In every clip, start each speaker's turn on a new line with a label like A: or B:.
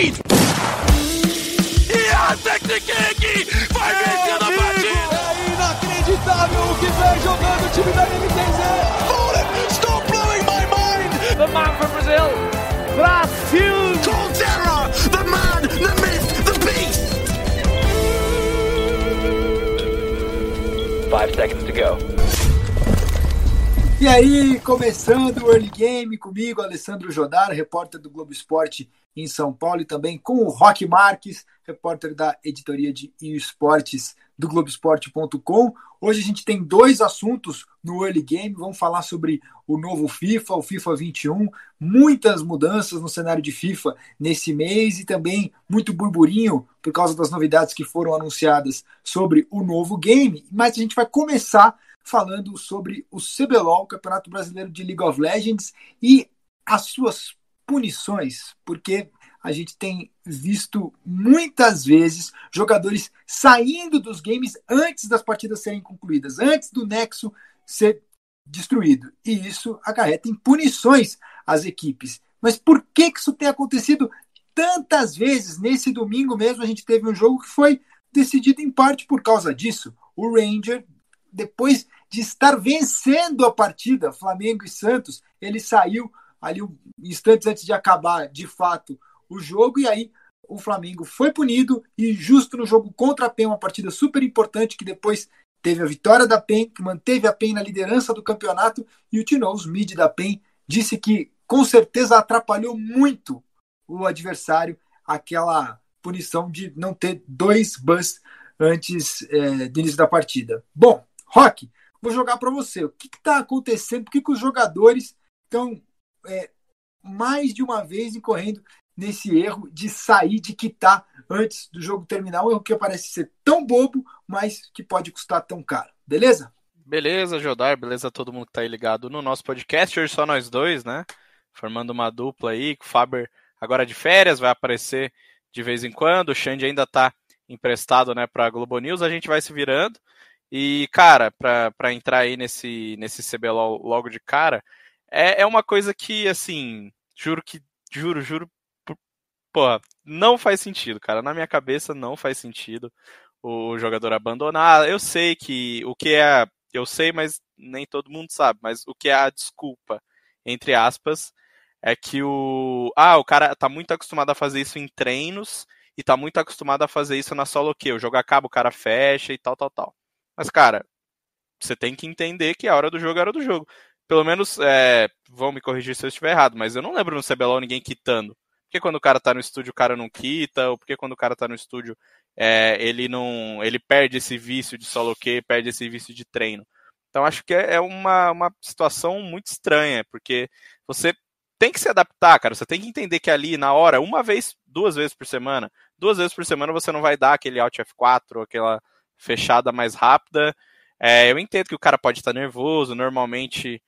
A: E a King vai vencendo a partida!
B: É inacreditável o que vem jogando o time da
A: MTZ! Stop blowing my mind!
C: The man from Brazil, Brasil!
A: Colterra, the man, the myth, the beast!
D: Five seconds to go.
E: E aí, começando o Early Game comigo, Alessandro Jodar, repórter do Globo Esporte em São Paulo, e também com o Rock Marques, repórter da editoria de esportes do Globoesporte.com. Hoje a gente tem dois assuntos no Early Game. Vamos falar sobre o novo FIFA, o FIFA 21, muitas mudanças no cenário de FIFA nesse mês e também muito burburinho por causa das novidades que foram anunciadas sobre o novo game. Mas a gente vai começar falando sobre o CBLOL, Campeonato Brasileiro de League of Legends, e as suas punições, porque a gente tem visto muitas vezes jogadores saindo dos games antes das partidas serem concluídas, antes do nexo ser destruído. E isso acarreta em punições às equipes. Mas por que, que isso tem acontecido tantas vezes? Nesse domingo mesmo a gente teve um jogo que foi decidido em parte por causa disso. O Ranger, depois de estar vencendo a partida, Flamengo e Santos, ele saiu ali instantes antes de acabar de fato o jogo, e aí o Flamengo foi punido, e justo no jogo contra a PEN, uma partida super importante, que depois teve a vitória da PEN, que manteve a PEN na liderança do campeonato, e o Tinoz, mid da PEN, disse que com certeza atrapalhou muito o adversário aquela punição de não ter dois bans antes é, do início da partida. Bom, Rock, vou jogar para você. O que está acontecendo? Por que, que os jogadores estão é, mais de uma vez incorrendo nesse erro de sair, de quitar antes do jogo terminar? Um erro que parece ser tão bobo, mas que pode custar tão caro. Beleza?
F: Beleza, Jodar, beleza todo mundo que tá aí ligado no nosso podcast. Hoje só nós dois, né? Formando uma dupla aí, o Faber agora de férias, vai aparecer de vez em quando. O Xande ainda tá emprestado, né, pra Globo News. A gente vai se virando. E, cara, para entrar aí nesse, nesse CBLOL logo de cara, é, é uma coisa que, assim, juro que, juro, juro, pô, não faz sentido, cara. Na minha cabeça não faz sentido o jogador abandonar. Eu sei que o que é, eu sei, mas nem todo mundo sabe, mas o que é a desculpa, entre aspas, é que o, ah, o cara tá muito acostumado a fazer isso em treinos e tá muito acostumado a fazer isso na solo que o jogo acaba, o cara fecha e tal, tal, tal. Mas, cara, você tem que entender que a hora do jogo é hora do jogo. Pelo menos, é, vão me corrigir se eu estiver errado, mas eu não lembro no CBLOL ninguém quitando. Porque quando o cara tá no estúdio, o cara não quita, ou porque quando o cara tá no estúdio, é, ele não. ele perde esse vício de solo Q, perde esse vício de treino. Então acho que é, é uma, uma situação muito estranha, porque você tem que se adaptar, cara. Você tem que entender que ali, na hora, uma vez, duas vezes por semana, duas vezes por semana você não vai dar aquele Alt F4, aquela fechada mais rápida. É, eu entendo que o cara pode estar nervoso, normalmente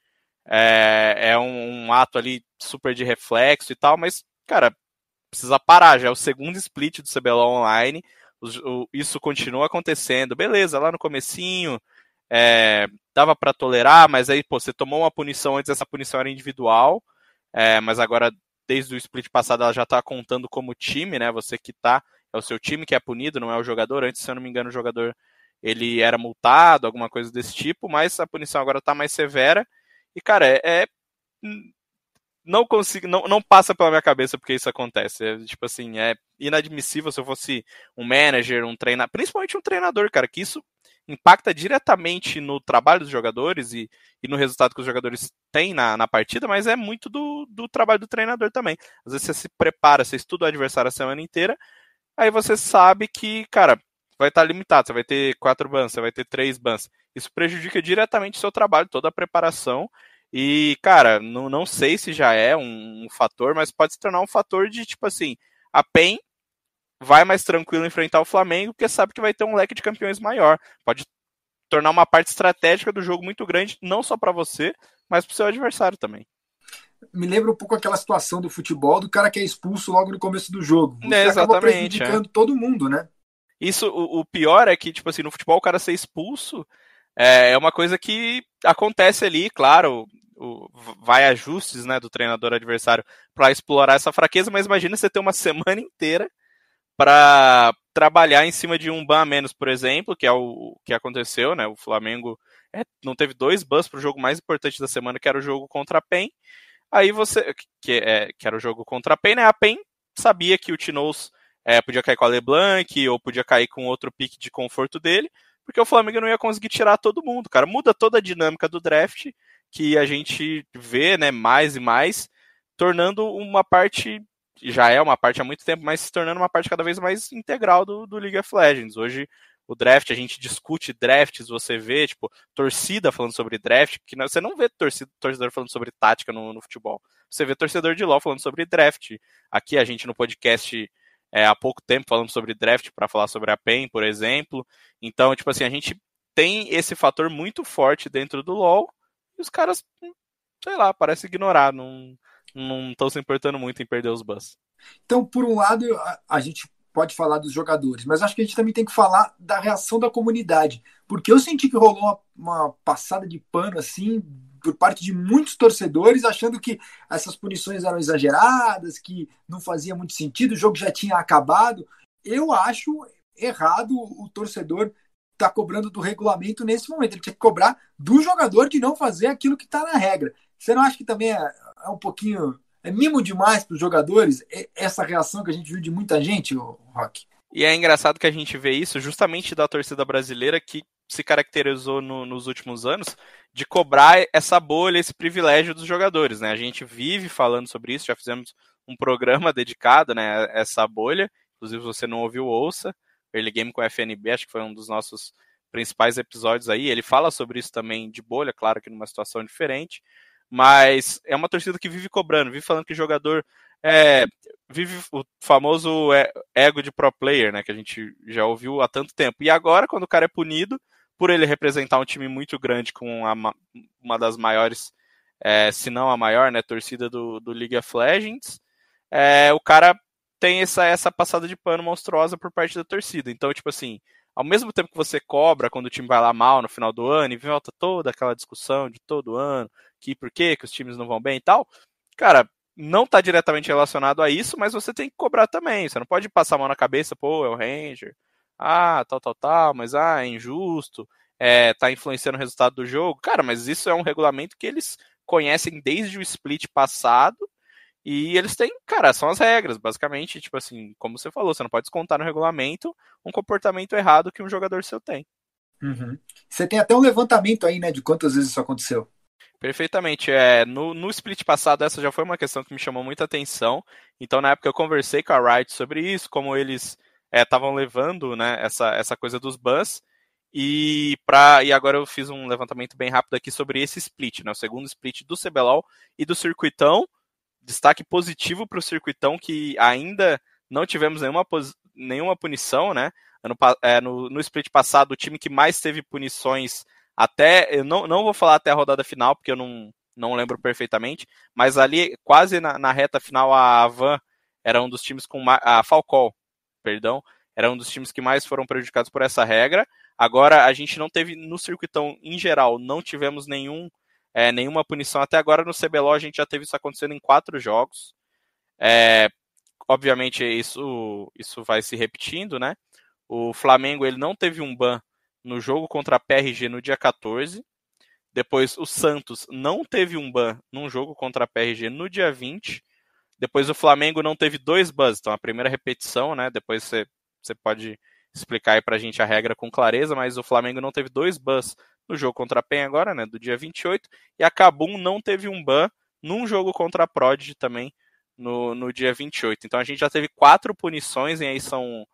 F: é, é um, um, ato ali super de reflexo e tal, mas, cara, precisa parar, já é o segundo split do CBLOL Online, o, o, isso continua acontecendo, beleza, lá no comecinho é, dava para tolerar, mas aí, pô, você tomou uma punição antes, essa punição era individual, é, mas agora, desde o split passado, ela já tá contando como time, né, você que tá é o seu time que é punido, não é o jogador. Antes, se eu não me engano, o jogador ele era multado, alguma coisa desse tipo, mas a punição agora está mais severa. E, cara, é, é. não consigo, não, não passa pela minha cabeça porque isso acontece. É, tipo assim, é inadmissível se eu fosse um manager, um treinador, principalmente um treinador, cara, que isso impacta diretamente no trabalho dos jogadores e, e no resultado que os jogadores têm na, na partida, mas é muito do, do trabalho do treinador também. Às vezes você se prepara, você estuda o adversário a semana inteira, aí você sabe que, cara, vai estar limitado, você vai ter quatro bans, você vai ter três bans. Isso prejudica diretamente o seu trabalho, toda a preparação. E, cara, não, não sei se já é um, um fator, mas pode se tornar um fator de, tipo assim, a PEN vai mais tranquilo enfrentar o Flamengo, porque sabe que vai ter um leque de campeões maior. Pode tornar uma parte estratégica do jogo muito grande, não só para você, mas para o seu adversário também
E: me lembra um pouco aquela situação do futebol do cara que é expulso logo no começo do jogo.
F: Você é, exatamente. Acaba
E: prejudicando é. todo mundo, né?
F: Isso, o, o, pior é que, tipo assim, no futebol o cara ser expulso é, é uma coisa que acontece ali, claro. o, vai ajustes né, do treinador adversário para explorar essa fraqueza, mas imagina você ter uma semana inteira para trabalhar em cima de um ban a menos, por exemplo, que é o que aconteceu, né? O Flamengo é, não teve dois bans para o jogo mais importante da semana, que era o jogo contra a PEN. Aí você, que, é, que era o jogo contra a PEN, né? A PEN sabia que o Tinoz é, podia cair com a LeBlanc ou podia cair com outro pique de conforto dele, porque o Flamengo não ia conseguir tirar todo mundo, cara. Muda toda a dinâmica do draft que a gente vê, né, mais e mais, tornando uma parte já é uma parte há muito tempo, mas se tornando uma parte cada vez mais integral do, do League of Legends. Hoje, o draft, a gente discute drafts, você vê, tipo, torcida falando sobre draft, que você não vê torcida, torcedor falando sobre tática no, no, futebol. Você vê torcedor de LoL falando sobre draft. Aqui a gente no podcast é, há pouco tempo falando sobre draft para falar sobre a PEN, por exemplo. Então, tipo assim, a gente tem esse fator muito forte dentro do LoL e os caras, sei lá, parece ignorar, não estão se importando muito em perder os bus.
E: Então, por um lado, a, a, gente pode falar dos jogadores, mas acho que a gente também tem que falar da reação da comunidade, porque eu senti que rolou uma, uma passada de pano assim por parte de muitos torcedores, achando que essas punições eram exageradas, que não fazia muito sentido, o jogo já tinha acabado. Eu acho errado o torcedor tá cobrando do regulamento nesse momento. Ele tinha que cobrar do jogador de não fazer aquilo que está na regra. Você não acha que também é, é um pouquinho. É mimo demais para os jogadores essa reação que a gente viu de muita gente, Rock?
F: E é engraçado que a gente vê isso justamente da torcida brasileira que se caracterizou no, nos últimos anos de cobrar essa bolha, esse privilégio dos jogadores, né? A gente vive falando sobre isso, já fizemos um programa dedicado, né, a essa bolha. Inclusive, você não ouviu, ouça. Early Game com a FNB, acho que foi um dos nossos principais episódios aí. Ele fala sobre isso também de bolha, claro que numa situação diferente. Mas é uma torcida que vive cobrando, vive falando que jogador é, vive o famoso é, ego de pro player, né? Que a gente já ouviu há tanto tempo. E agora, quando o cara é punido, por ele representar um time muito grande com a, uma das maiores, é, se não a maior, né, torcida do, do League of Legends, é, o cara tem essa, essa passada de pano monstruosa por parte da torcida. Então, tipo assim, ao mesmo tempo que você cobra quando o time vai lá mal no final do ano e volta toda aquela discussão de todo ano, que por quê, que os times não vão bem e tal, cara, não está diretamente relacionado a isso, mas você tem que cobrar também. Você não pode passar a mão na cabeça, pô, é o Ranger, ah, tal, tal, tal, mas ah, é injusto, é, tá influenciando o resultado do jogo. Cara, mas isso é um regulamento que eles conhecem desde o split passado e eles têm, cara, são as regras, basicamente, tipo assim, como você falou, você não pode descontar no regulamento um comportamento errado que um jogador seu tem.
E: Uhum. Você tem até um levantamento aí, né, de quantas vezes isso aconteceu.
F: Perfeitamente. É, no, no split passado, essa já foi uma questão que me chamou muita atenção. Então, na época, eu conversei com a Riot sobre isso, como eles estavam é, levando né, essa, essa coisa dos bans. E, pra, e agora eu fiz um levantamento bem rápido aqui sobre esse split, né, o segundo split do CBLOL e do Circuitão. Destaque positivo para o Circuitão, que ainda não tivemos nenhuma, nenhuma punição, né? No, é, no, no split passado, o time que mais teve punições até, eu não, não vou falar até a rodada final, porque eu não, não lembro perfeitamente, mas ali, quase na, na reta final, a Van era um dos times com a Falcol, perdão, era um dos times que mais foram prejudicados por essa regra. Agora, a gente não teve, no circuitão em geral, não tivemos nenhum, é, nenhuma punição. Até agora, no CBLOL, a gente já teve isso acontecendo em quatro jogos. É, obviamente, isso, isso vai se repetindo, né? O Flamengo, ele não teve um ban no jogo contra a PRG no dia 14. Depois o Santos não teve um ban num jogo contra a PRG no dia 20. Depois o Flamengo não teve dois bans, então a primeira repetição, né? Depois você, você pode explicar aí pra gente a regra com clareza, mas o Flamengo não teve dois bans no jogo contra a PEN agora, né? Do dia 28. E a Cabum não teve um ban num jogo contra a Prodigy também no, no dia 28. Então a gente já teve quatro punições, e aí são,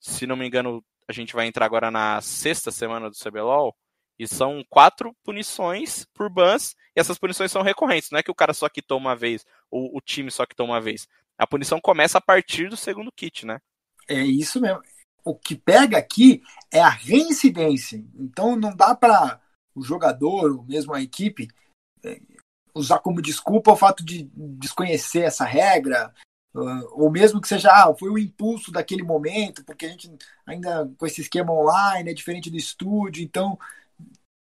F: se não me engano, a gente vai entrar agora na sexta semana do CBLOL, e são quatro punições por bans, e essas punições são recorrentes, não é que o cara só quitou uma vez, ou o time só quitou uma vez. A punição começa a partir do segundo kit, né?
E: É isso mesmo. O que pega aqui é a reincidência. Então não dá para o jogador, ou mesmo a equipe, é, usar como desculpa o fato de desconhecer essa regra, Uh, ou mesmo que seja, ah, foi o impulso daquele momento, porque a gente ainda com esse esquema online é diferente do estúdio, então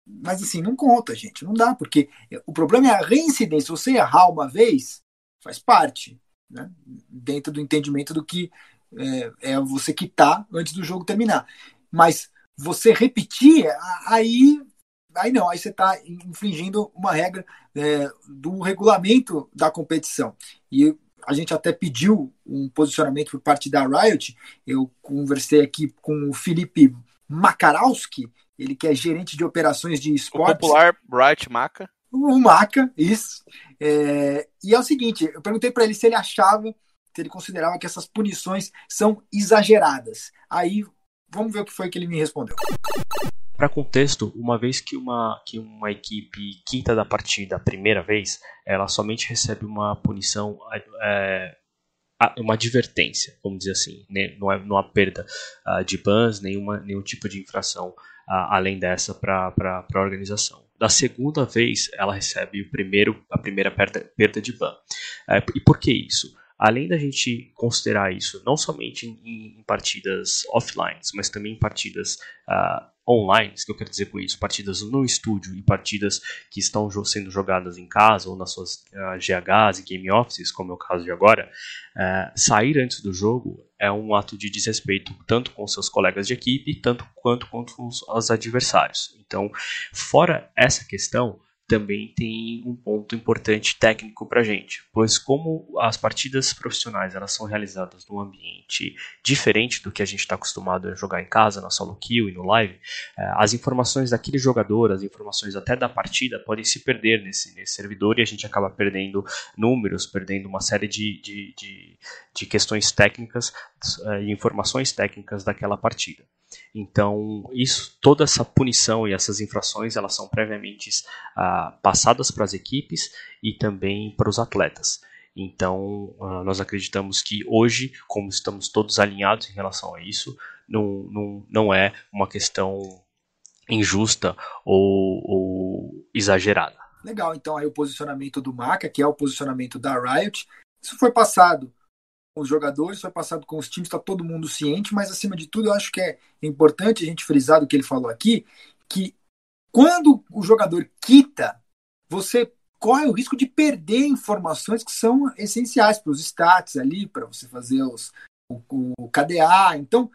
E: mas assim, não conta, gente, não dá, porque o problema é a reincidência. Você errar uma vez, faz parte, né? dentro do entendimento do que é, é você quitar antes do jogo terminar. Mas você repetir, aí, aí não, aí você está infringindo uma regra é, do regulamento da competição. E a gente até pediu um posicionamento por parte da Riot. Eu conversei aqui com o Felipe Makarowski, ele que é gerente de operações de esportes.
F: O popular Bright Maca.
E: O Maca, isso. É, e é o seguinte, eu perguntei para ele se ele achava, se ele considerava que essas punições são exageradas. Aí, vamos ver o que foi que ele me respondeu.
D: Para contexto, uma vez que uma, que uma equipe quinta da partida a primeira vez, ela somente recebe uma punição é, uma advertência, vamos dizer assim, né? não, é, não há perda uh, de bans, nenhuma, nenhum tipo de infração uh, além dessa para a organização. Da segunda vez, ela recebe o primeiro, a primeira perda, perda de ban. Uh, e por que isso? Além da gente considerar isso não somente em, em partidas offline, mas também em partidas uh, online, o que eu quero dizer com isso, partidas no estúdio e partidas que estão sendo jogadas em casa ou nas suas uh, ah, GHs e game offices, como é o caso de agora, uh, sair antes do jogo é um ato de desrespeito tanto com seus colegas de equipe, tanto quanto com os, os adversários. Então, fora essa questão, também tem um ponto importante técnico para a gente, pois como as partidas profissionais elas são realizadas num ambiente diferente do que a gente está acostumado a jogar em casa, na solo queue e no live, eh, as informações daquele jogador, as informações até da partida podem se perder nesse, nesse servidor e a gente acaba perdendo números, perdendo uma série de, de, de, de questões técnicas eh, e informações técnicas daquela partida. Então, isso, toda essa punição e essas infrações, elas são previamente ah, passadas para as equipes e também para os atletas. Então, ah, nós acreditamos que hoje, como estamos todos alinhados em relação a isso, não, não, não é uma questão injusta ou, ou exagerada.
E: Legal, então aí o posicionamento do Maca, que é o posicionamento da Riot, isso foi passado os jogadores, foi passado com os times, está todo mundo ciente, mas acima de tudo eu acho que é importante a gente frisar do que ele falou aqui, que quando o jogador quita, você corre o risco de perder informações que são essenciais para os stats ali, para você fazer os, o, o, KDA. Então,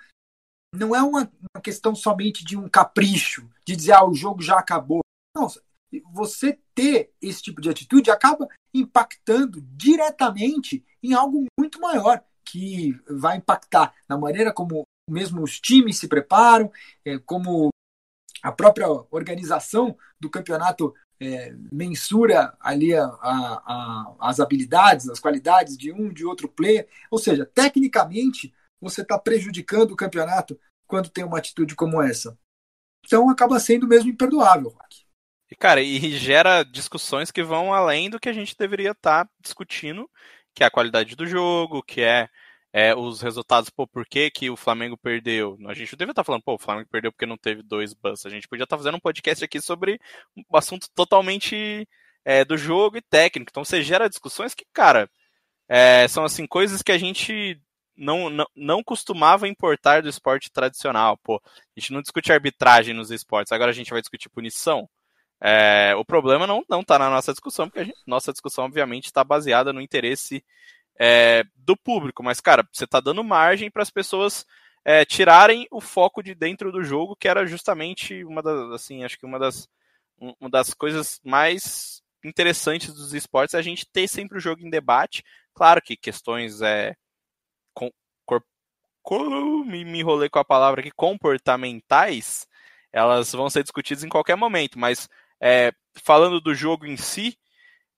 E: não é uma, uma, questão somente de um capricho, de dizer, ah, o jogo já acabou. Não, você ter esse tipo de atitude acaba impactando diretamente em algo muito maior, que vai impactar na maneira como mesmo os times se preparam, é, como a própria organização do campeonato é, mensura ali a, a, a, as habilidades, as qualidades de um, de outro player. Ou seja, tecnicamente, você está prejudicando o campeonato quando tem uma atitude como essa. Então acaba sendo mesmo imperdoável, Rock.
F: E, cara, e gera discussões que vão além do que a gente deveria estar tá discutindo, que é a qualidade do jogo, que é, é os resultados, pô, por que, que o Flamengo perdeu? A gente não deveria estar tá falando, pô, o Flamengo perdeu porque não teve dois bans. A gente podia estar tá fazendo um podcast aqui sobre um assunto totalmente é, do jogo e técnico. Então você gera discussões que, cara, é, são assim, coisas que a gente não, não, não costumava importar do esporte tradicional. Pô, a gente não discute arbitragem nos esportes, agora a gente vai discutir punição. É, o problema não está na nossa discussão, porque gente, nossa discussão, obviamente, está baseada no interesse é, do público. Mas, cara, você está dando margem para as pessoas é, tirarem o foco de dentro do jogo, que era justamente uma das, assim, acho que uma das, uma das coisas mais interessantes dos esportes é a gente ter sempre o jogo em debate. Claro que questões é, com, cor, me, me enrolei com a palavra aqui, comportamentais, elas vão ser discutidas em qualquer momento, mas é, falando do jogo em si,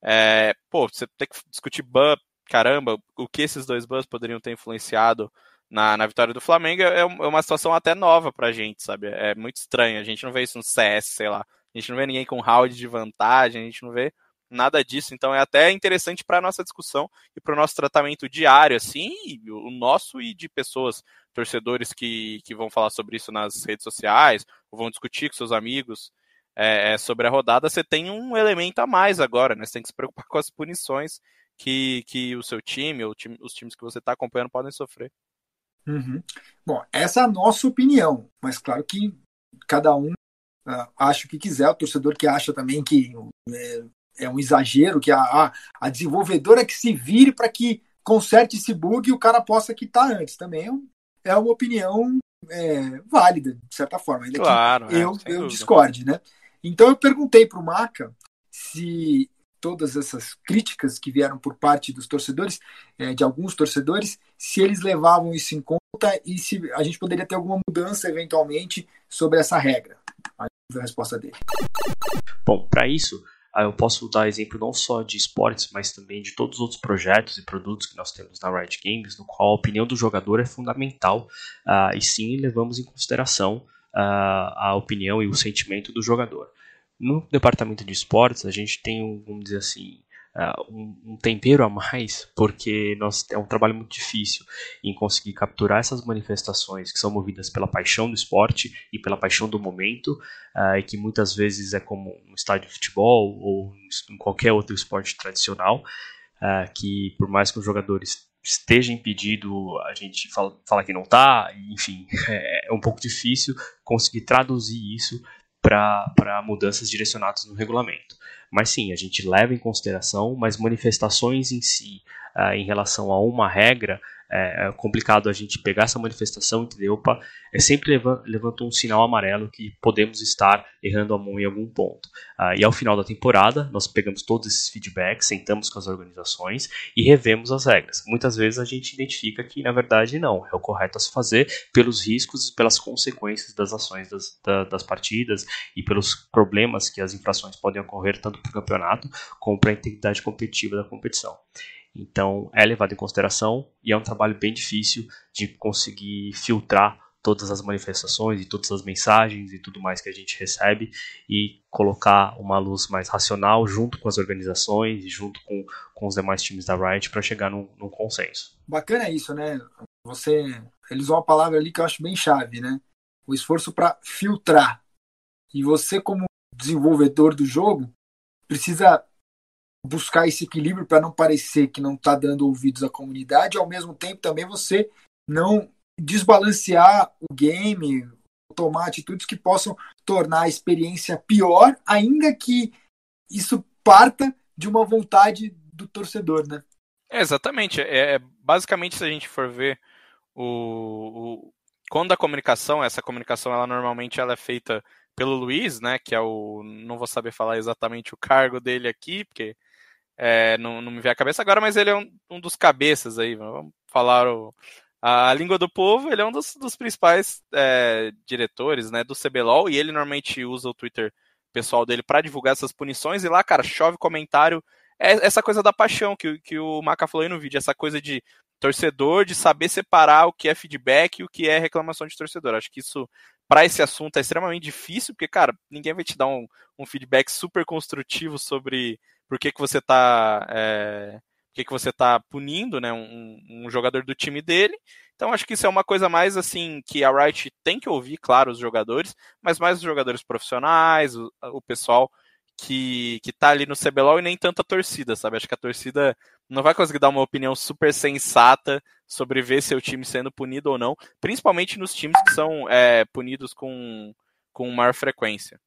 F: é, pô, você tem que discutir ban, caramba, o que esses dois bans poderiam ter influenciado na, na vitória do Flamengo é, é uma situação até nova pra gente, sabe? É muito estranho. A gente não vê isso no CS, sei lá. A gente não vê ninguém com round de vantagem, a gente não vê nada disso. Então é até interessante para nossa discussão e para o nosso tratamento diário, assim, o nosso e de pessoas, torcedores que, que vão falar sobre isso nas redes sociais, ou vão discutir com seus amigos é, é, sobre a rodada, você tem um elemento a mais agora, né? Você tem que se preocupar com as punições que, que o seu time, ou time, os times que você está acompanhando podem sofrer.
E: Uhum. Bom, essa é a nossa opinião, mas claro que cada um uh, ache o que quiser, o torcedor que acha também que é, é um exagero, que a, a, a desenvolvedora que se vire para que conserte esse bug e o cara possa quitar antes. Também é, é uma opinião é, válida, de certa forma. Ainda
F: claro,
E: que eu, eu discorde, né? Então eu perguntei para o Maca se todas essas críticas que vieram por parte dos torcedores, é, de alguns torcedores, se eles levavam isso em conta e se a gente poderia ter alguma mudança eventualmente sobre essa regra. A resposta dele.
D: Bom, para isso, eu posso dar exemplo não só de esportes, mas também de todos os outros projetos e produtos que nós temos na Riot Games, no qual a opinião do jogador é fundamental uh, e sim levamos em consideração a opinião e o sentimento do jogador. No departamento de esportes, a gente tem, um, vamos dizer assim, um, tempero a mais, porque nós, é um trabalho muito difícil em conseguir capturar essas manifestações que são movidas pela paixão do esporte e pela paixão do momento, e que muitas vezes é como um estádio de futebol ou em qualquer outro esporte tradicional, que por mais que os jogadores esteja impedido, a gente fala, fala que não está, enfim, é um pouco difícil conseguir traduzir isso para mudanças direcionadas no regulamento. Mas sim, a gente leva em consideração, mas manifestações em si, uh, em relação a uma regra, é, é complicado a gente pegar essa manifestação, entendeu? Opa, é sempre levanta um sinal amarelo que podemos estar errando a mão em algum ponto. Ah, e ao final da temporada, nós pegamos todos esses feedbacks, sentamos com as organizações e revemos as regras. Muitas vezes a gente identifica que, na verdade, não, é o correto a se fazer pelos riscos e pelas consequências das ações das, da, das partidas e pelos problemas que as infrações podem ocorrer tanto para o campeonato como para a integridade competitiva da competição. Então é levado em consideração e é um trabalho bem difícil de conseguir filtrar todas as manifestações e todas as mensagens e tudo mais que a gente recebe e colocar uma luz mais racional junto com as organizações e junto com, com os demais times da Riot para chegar num, num, consenso.
E: Bacana isso, né? Você eles usam uma palavra ali que eu acho bem chave, né? O esforço para filtrar. E você como desenvolvedor do jogo precisa buscar esse equilíbrio para não parecer que não está dando ouvidos à comunidade, ao mesmo tempo também você não desbalancear o game, tomar atitudes que possam tornar a experiência pior, ainda que isso parta de uma vontade do torcedor, né?
F: É, exatamente. É, basicamente, se a gente for ver o, o, quando a comunicação, essa comunicação, ela normalmente ela é feita pelo Luiz, né? Que é o. Não vou saber falar exatamente o cargo dele aqui, porque é, não, não, me vem à cabeça agora, mas ele é um, um dos cabeças aí, vamos falar o, a língua do povo, ele é um dos, dos principais é, diretores né, do CBLOL e ele normalmente usa o Twitter pessoal dele para divulgar essas punições e lá, cara, chove comentário. É essa coisa da paixão que, que o Maca falou aí no vídeo, essa coisa de torcedor, de saber separar o que é feedback e o que é reclamação de torcedor. Acho que isso, para esse assunto, é extremamente difícil, porque, cara, ninguém vai te dar um, um feedback super construtivo sobre por que, que você está é, que, que você está punindo né, um, um, jogador do time dele. Então acho que isso é uma coisa mais assim que a Wright tem que ouvir, claro, os jogadores, mas mais os jogadores profissionais, o, o pessoal que, que tá ali no CBLOL e nem tanta torcida, sabe? Acho que a torcida não vai conseguir dar uma opinião super sensata sobre ver seu time sendo punido ou não, principalmente nos times que são é, punidos com, com maior frequência.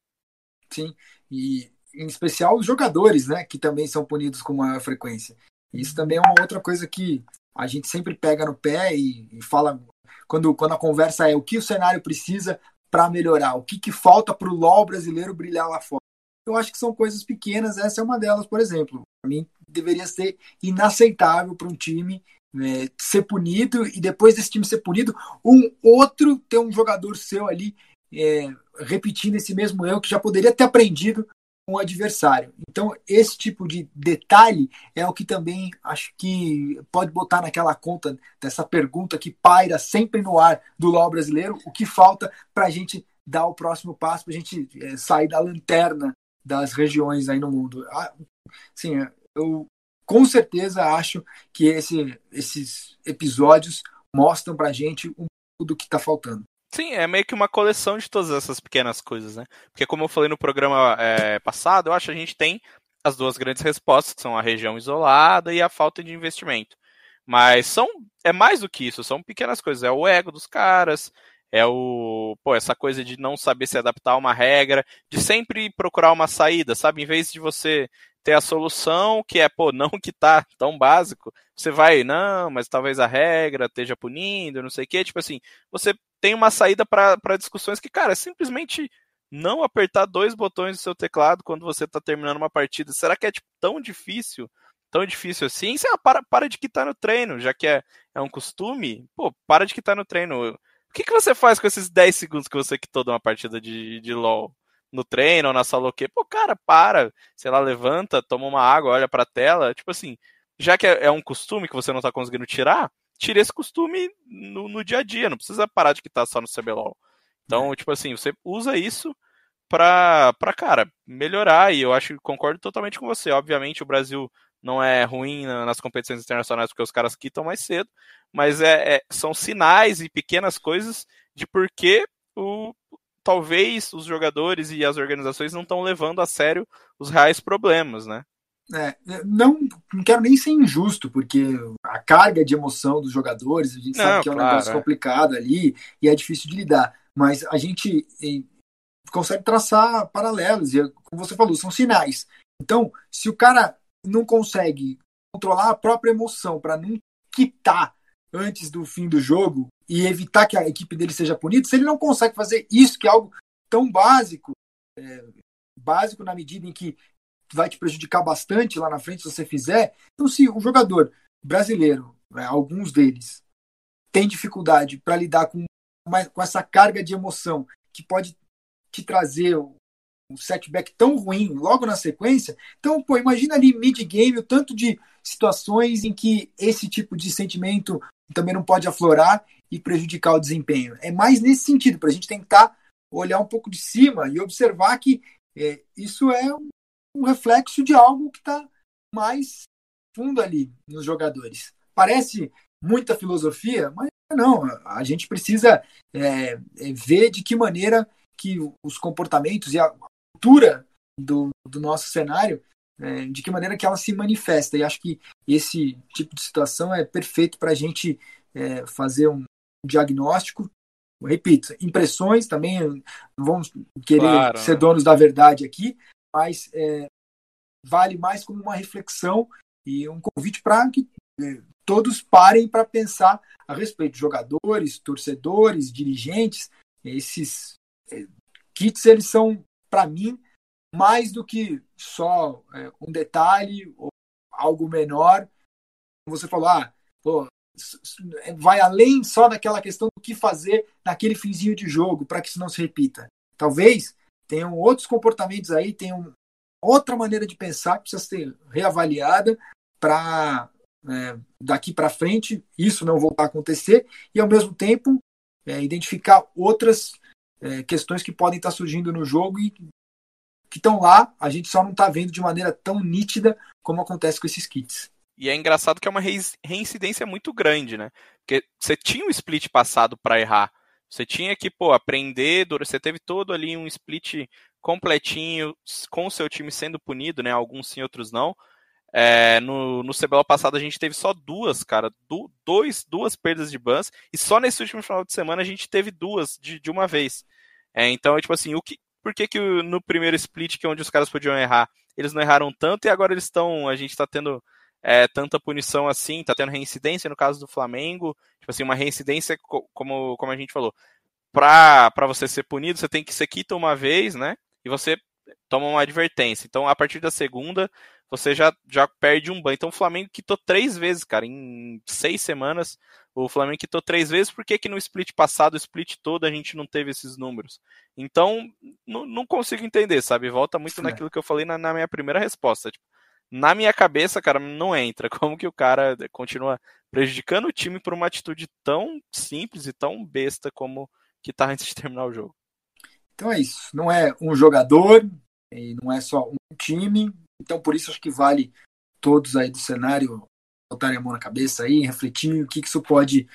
E: Sim, e em especial os jogadores, né, que também são punidos com maior frequência. Isso também é uma outra coisa que a gente sempre pega no pé e, e fala quando, quando a conversa é o que o cenário precisa para melhorar, o que, que falta para o LoL brasileiro brilhar lá fora. Eu acho que são coisas pequenas, essa é uma delas, por exemplo. Para mim, deveria ser inaceitável para um time né, ser punido e depois desse time ser punido, um outro ter um jogador seu ali é, repetindo esse mesmo erro que já poderia ter aprendido o adversário. Então, esse tipo de detalhe é o que também acho que pode botar naquela conta dessa pergunta que paira sempre no ar do LOL brasileiro, o que falta para a gente dar o próximo passo, para a gente é, sair da lanterna das regiões aí no mundo. Ah, sim, eu com certeza acho que esse, esses episódios mostram para a gente um pouco do que está faltando.
F: Sim, é meio que uma coleção de todas essas pequenas coisas, né? Porque como eu falei no programa é, passado, eu acho que a gente tem as duas grandes respostas, que são a região isolada e a falta de investimento. Mas são é mais do que isso, são pequenas coisas. É o ego dos caras, é o, pô, essa coisa de não saber se adaptar a uma regra, de sempre procurar uma saída, sabe? Em vez de você ter a solução, que é, pô, não que tá tão básico, você vai, não, mas talvez a regra esteja punindo, não sei o quê, tipo assim, você tem uma saída para discussões que, cara, é simplesmente não apertar dois botões do seu teclado quando você tá terminando uma partida. Será que é tipo, tão difícil? Tão difícil assim? Você para, para de quitar no treino, já que é, é um costume, pô, para de quitar no treino. O que, que você faz com esses 10 segundos que você quitou de uma partida de, de LoL? no treino ou na sala o quê? Pô, cara, para, sei lá, levanta, toma uma água, olha pra tela. Tipo assim, já que é, é um costume que você não tá conseguindo tirar, tire esse costume no, no dia a dia, não precisa parar de quitar só no CBLOL. Então, é. tipo assim, você usa isso pra, pra, cara, melhorar, e eu acho que concordo totalmente com você. Obviamente, o Brasil não é ruim nas competições internacionais porque os caras quitam mais cedo, mas é, é são sinais e pequenas coisas de por que o, talvez os jogadores e as organizações não estão levando a sério os reais problemas, né?
E: É, não, não quero nem ser injusto, porque a carga de emoção dos jogadores, a gente não, sabe que é um claro, negócio é. complicado ali e é difícil de lidar, mas a gente consegue traçar paralelos, e como você falou, são sinais. Então, se o cara não consegue controlar a própria emoção para não quitar antes do fim do jogo e evitar que a equipe dele seja punida, se ele não consegue fazer isso, que é algo tão básico, é, básico na medida em que vai te prejudicar bastante lá na frente se você fizer, então se o jogador brasileiro, né, alguns deles, tem dificuldade para lidar com, uma, com essa carga de emoção que pode te trazer um setback tão ruim logo na sequência. Então, pô, imagina ali mid-game o tanto de situações em que esse tipo de sentimento também não pode aflorar e prejudicar o desempenho. É mais nesse sentido, para a gente tentar olhar um pouco de cima e observar que é, isso é um, reflexo de algo que está mais fundo ali nos jogadores. Parece muita filosofia, mas não. A gente precisa é, é, ver de que maneira que os comportamentos e a cultura do, do nosso cenário, é, de que maneira que ela se manifesta. E acho que esse tipo de situação é perfeito para a gente é, fazer um diagnóstico. Repito, impressões também, não vamos querer claro. ser donos da verdade aqui, mas é, vale mais como uma reflexão e um convite para que é, todos parem para pensar a respeito. Jogadores, torcedores, dirigentes, esses é, kits eles são para mim, mais do que só é, um detalhe ou algo menor. Você falou, ah, pô, vai além só daquela questão do que fazer naquele finzinho de jogo para que isso não se repita. Talvez tenham outros comportamentos aí, tenham outra maneira de pensar que precisa ser reavaliada para é, daqui para frente isso não voltar a acontecer e ao mesmo tempo é, identificar outras é, questões que podem estar surgindo no jogo e que estão lá, a gente só não está vendo de maneira tão nítida como acontece com esses kits.
F: E é engraçado que é uma reincidência muito grande, né? Porque você tinha um split passado para errar. Você tinha que, pô, aprender, você teve todo ali um split completinho, com o seu time sendo punido, né? Alguns sim, outros não. É, no, no CBLOL passado a gente teve só duas, cara, du, dois, duas perdas de bans, e só nesse último final de semana a gente teve duas de, de uma vez. É, então, é tipo assim, o que, por que, que no primeiro split, que é onde os caras podiam errar, eles não erraram tanto e agora eles estão, a gente está tendo é, tanta punição assim, tá tendo reincidência no caso do Flamengo, tipo assim, uma reincidência, como, como a gente falou, para você ser punido, você tem que ser quita uma vez, né? E você toma uma advertência. Então, a partir da segunda, você já, já perde um banho. Então, o Flamengo quitou três vezes, cara, em seis semanas. O Flamengo quitou três vezes, por que, que no split passado, o split todo, a gente não teve esses números? Então, não, consigo entender, sabe? Volta muito é. naquilo que eu falei na, na minha primeira resposta. Tipo, na minha cabeça, cara, não entra. Como que o cara continua prejudicando o time por uma atitude tão simples e tão besta como que tá antes de terminar o jogo?
E: Então é isso. Não é um jogador, e não é só um time. Então por isso acho que vale todos aí do cenário botarem a mão na cabeça aí, refletir o que, que isso pode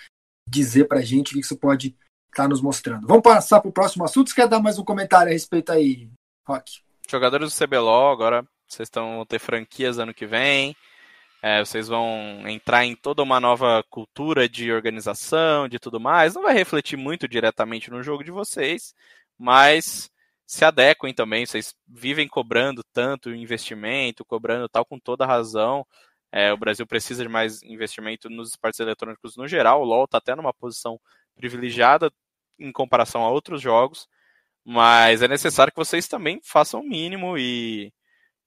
E: dizer pra gente, o que, que isso pode estar tá nos mostrando. Vamos passar pro próximo assunto. Você quer dar mais um comentário a respeito aí, Rock?
F: Jogadores do CBLOL agora vocês estão vão ter franquias ano que vem. é, vocês vão entrar em toda uma nova cultura de organização, de tudo mais. Não vai refletir muito diretamente no jogo de vocês, mas se adequem também. Vocês vivem cobrando tanto investimento, cobrando tal com toda razão. É, o Brasil precisa de mais investimento nos esportes eletrônicos no geral. O LoL está até numa posição privilegiada em comparação a outros jogos, mas é necessário que vocês também façam o mínimo e,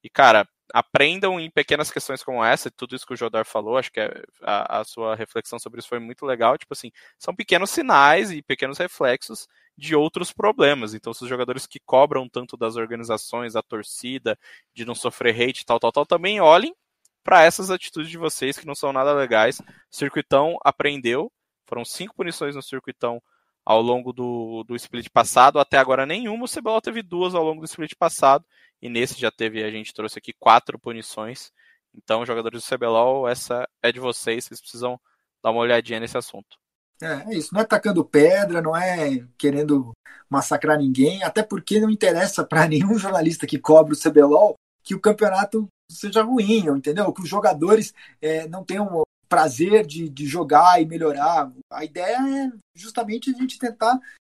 F: e cara, aprendam em pequenas questões como essa, tudo isso que o Jodar falou, acho que é, a, a, sua reflexão sobre isso foi muito legal. Tipo assim, são pequenos sinais e pequenos reflexos de outros problemas. Então, se os jogadores que cobram tanto das organizações, da torcida, de não sofrer hate, tal, tal, tal, também olhem para essas atitudes de vocês que não são nada legais. O Circuitão aprendeu, foram cinco punições no Circuitão ao longo do, do split passado, até agora nenhuma, o CBLOL teve duas ao longo do split passado, e nesse já teve, a gente trouxe aqui quatro punições. Então, jogadores do CBLOL, essa é de vocês, vocês precisam dar uma olhadinha nesse assunto.
E: É, é isso, não é tacando pedra, não é querendo massacrar ninguém, até porque não interessa para nenhum jornalista que cobre o CBLOL que o campeonato seja ruim, entendeu? Que os jogadores é, não tenham prazer de, de jogar e melhorar. A ideia é justamente a gente tentar,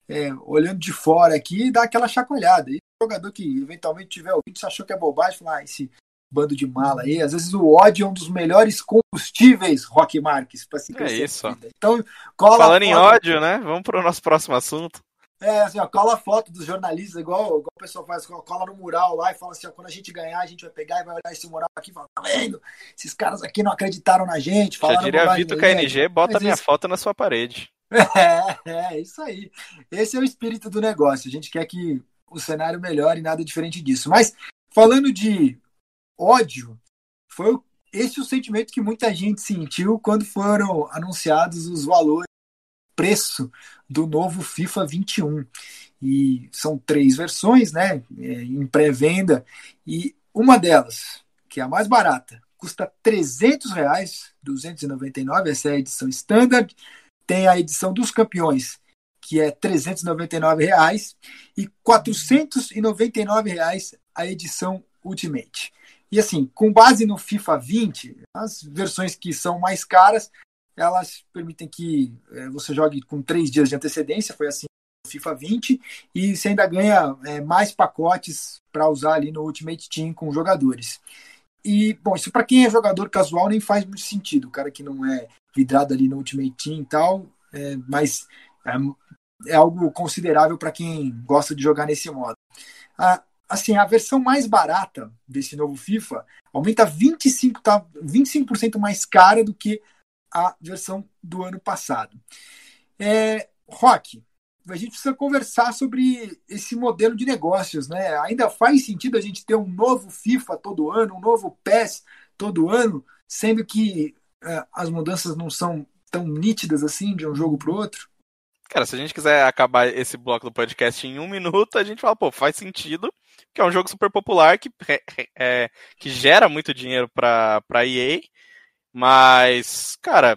E: é, olhando de fora aqui, dar aquela chacoalhada. E jogador que eventualmente tiver ouvido, se achou que é bobagem, falar, ah, esse bando de mala aí. Às vezes o ódio é um dos melhores combustíveis, Rock Marques, para se
F: crescer. É isso.
E: Então,
F: cola Falando em ódio, né? Vamos para o nosso próximo assunto.
E: É, assim, ó, cola a foto dos jornalistas, igual, igual o pessoal faz, cola no mural lá e fala assim, ó, quando a gente ganhar, a gente vai pegar e vai olhar esse mural aqui e falar, tá vendo? Esses caras aqui não acreditaram na gente.
F: Já diria Vitor KNG, bota minha isso... foto na sua parede.
E: É, é, isso aí. Esse é o espírito do negócio. A gente quer que o cenário melhore e nada diferente disso. Mas, falando de ódio, foi esse o sentimento que muita gente sentiu quando foram anunciados os valores, preço do novo FIFA 21. E são três versões, né, é, em pré-venda, e uma delas, que é a mais barata, custa 300 reais, 299, essa é a edição standard. Tem a edição dos campeões, que é 399 reais, e 499 reais a edição Ultimate. E assim, com base no FIFA 20, as versões que são mais caras, elas permitem que é, você jogue com três dias de antecedência, foi assim no FIFA 20, e você ainda ganha é, mais pacotes para usar ali no Ultimate Team com jogadores. E, bom, isso para quem é jogador casual nem faz muito sentido, o cara que não é vidrado ali no Ultimate Team e tal, é, mas é, é, algo considerável para quem gosta de jogar nesse modo. A, assim, a versão mais barata desse novo FIFA aumenta 25%, tá, 25 mais cara do que a versão do ano passado. É, Rock, a gente precisa conversar sobre esse modelo de negócios, né? Ainda faz sentido a gente ter um novo FIFA todo ano, um novo PES todo ano, sendo que é, as mudanças não são tão nítidas assim de um jogo para o outro?
F: Cara, se a gente quiser acabar esse bloco do podcast em um minuto, a gente fala, pô, faz sentido, que é um jogo super popular que, é, que gera muito dinheiro para a EA, mas, cara,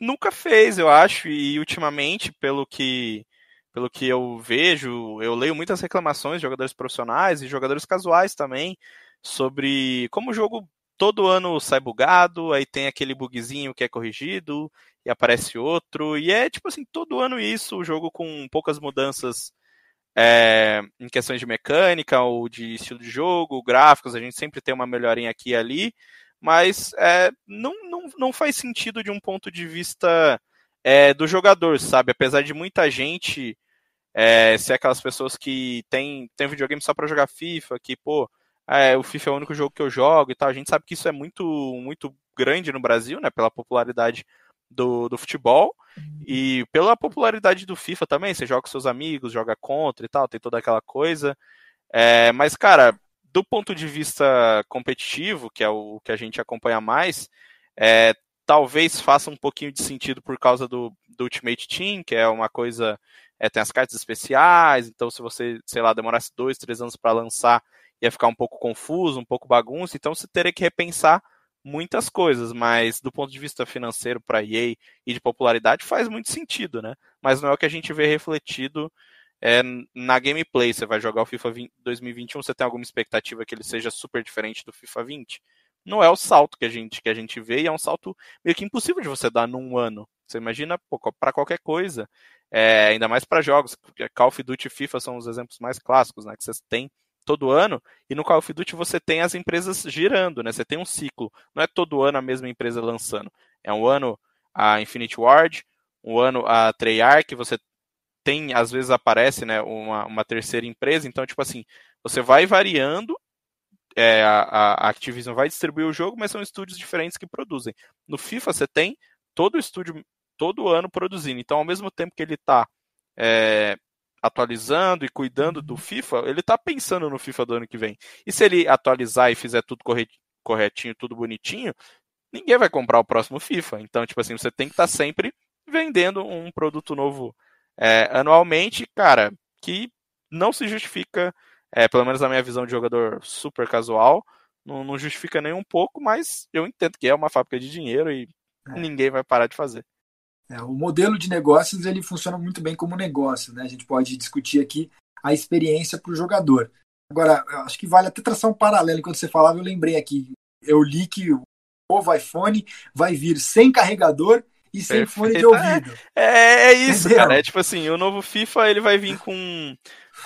F: nunca fez, eu acho, e ultimamente, pelo que pelo que eu vejo, eu leio muitas reclamações de jogadores profissionais e jogadores casuais também sobre como o jogo todo ano sai bugado, aí tem aquele bugzinho que é corrigido e aparece outro, e é tipo assim, todo ano isso, o jogo com poucas mudanças é, em questões de mecânica ou de estilo de jogo, gráficos, a gente sempre tem uma melhorinha aqui e ali, mas é, não, não, não faz sentido de um ponto de vista é, do jogador, sabe? Apesar de muita gente é, ser aquelas pessoas que tem, tem videogame só para jogar FIFA, que, pô, é, o FIFA é o único jogo que eu jogo e tal. A gente sabe que isso é muito, muito grande no Brasil, né? Pela popularidade do, do futebol uhum. e pela popularidade do FIFA também. Você joga com seus amigos, joga contra e tal, tem toda aquela coisa. É, mas, cara, do ponto de vista competitivo, que é o que a gente acompanha mais, é, talvez faça um pouquinho de sentido por causa do, do Ultimate Team, que é uma coisa. É, tem as cartas especiais, então se você, sei lá, demorasse dois, três anos para lançar, ia ficar um pouco confuso, um pouco bagunça, então você teria que repensar muitas coisas, mas do ponto de vista financeiro para EA e de popularidade faz muito sentido, né? Mas não é o que a gente vê refletido é, na gameplay. Você vai jogar o FIFA 20, 2021, você tem alguma expectativa que ele seja super diferente do FIFA 20? não é o salto que a gente que a gente vê e é um salto meio que impossível de você dar num ano. Você imagina para qualquer coisa, é, ainda mais para jogos, Call of Duty e FIFA são os exemplos mais clássicos, né, que você tem todo ano, e no Call of Duty você tem as empresas girando, né? Você tem um ciclo. Não é todo ano a mesma empresa lançando. É um ano a Infinity Ward, um ano a Treyarch, você tem, às vezes aparece, né, uma, uma terceira empresa, então, tipo assim, você vai variando, é, a, a Activision vai distribuir o jogo, mas são estúdios diferentes que produzem. No FIFA você tem todo o estúdio, todo ano produzindo, então ao mesmo tempo que ele está é, atualizando e cuidando do FIFA, ele está pensando no FIFA do ano que vem. E se ele atualizar e fizer tudo corretinho, tudo bonitinho, ninguém vai comprar o próximo FIFA. Então, tipo assim, você tem que estar tá sempre vendendo um produto novo é, anualmente, cara, que não se justifica, é, pelo menos na minha visão de jogador super casual, não, não justifica nem um pouco, mas eu entendo que é uma fábrica de dinheiro e é. ninguém vai parar de fazer.
E: É, o modelo de negócios ele funciona muito bem como negócio, né? A gente pode discutir aqui a experiência para o jogador. Agora, acho que vale até traçar um paralelo. Enquanto você falava, eu lembrei aqui. Eu li que o novo iPhone vai vir sem carregador e sem Perfeito. fone de ouvido.
F: É, é, é isso, Entendeu? cara. É tipo assim, o novo FIFA ele vai vir com,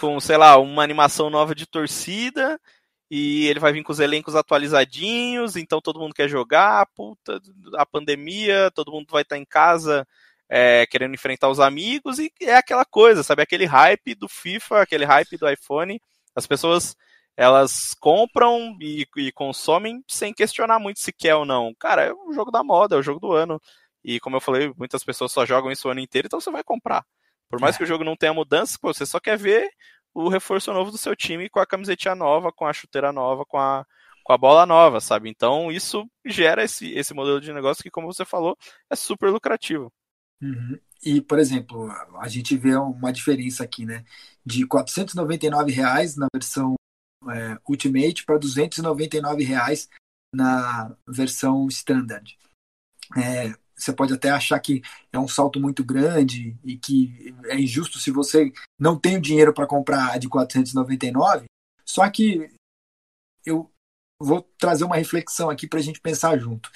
F: com, sei lá, uma animação nova de torcida e ele vai vir com os elencos atualizadinhos, então todo mundo quer jogar, puta, a pandemia, todo mundo vai estar tá em casa é, querendo enfrentar os amigos, e é aquela coisa, sabe? Aquele hype do FIFA, aquele hype do iPhone, as pessoas elas compram e, e consomem sem questionar muito se quer ou não. Cara, é o jogo da moda, é o jogo do ano. E como eu falei, muitas pessoas só jogam isso o ano inteiro, então você vai comprar. Por mais é. que o jogo não tenha mudança, pô, você só quer ver o reforço novo do seu time com a camisetinha nova, com a chuteira nova, com a, com a bola nova, sabe? Então isso gera esse, esse modelo de negócio que, como você falou, é super lucrativo.
E: Uhum. E, por exemplo, a gente vê uma diferença aqui, né? De R$ reais na versão é, Ultimate para R$ reais na versão Standard. É, você pode até achar que é um salto muito grande e que é injusto se você não tem o dinheiro para comprar a de 499. Só que eu vou trazer uma reflexão aqui para a gente pensar junto.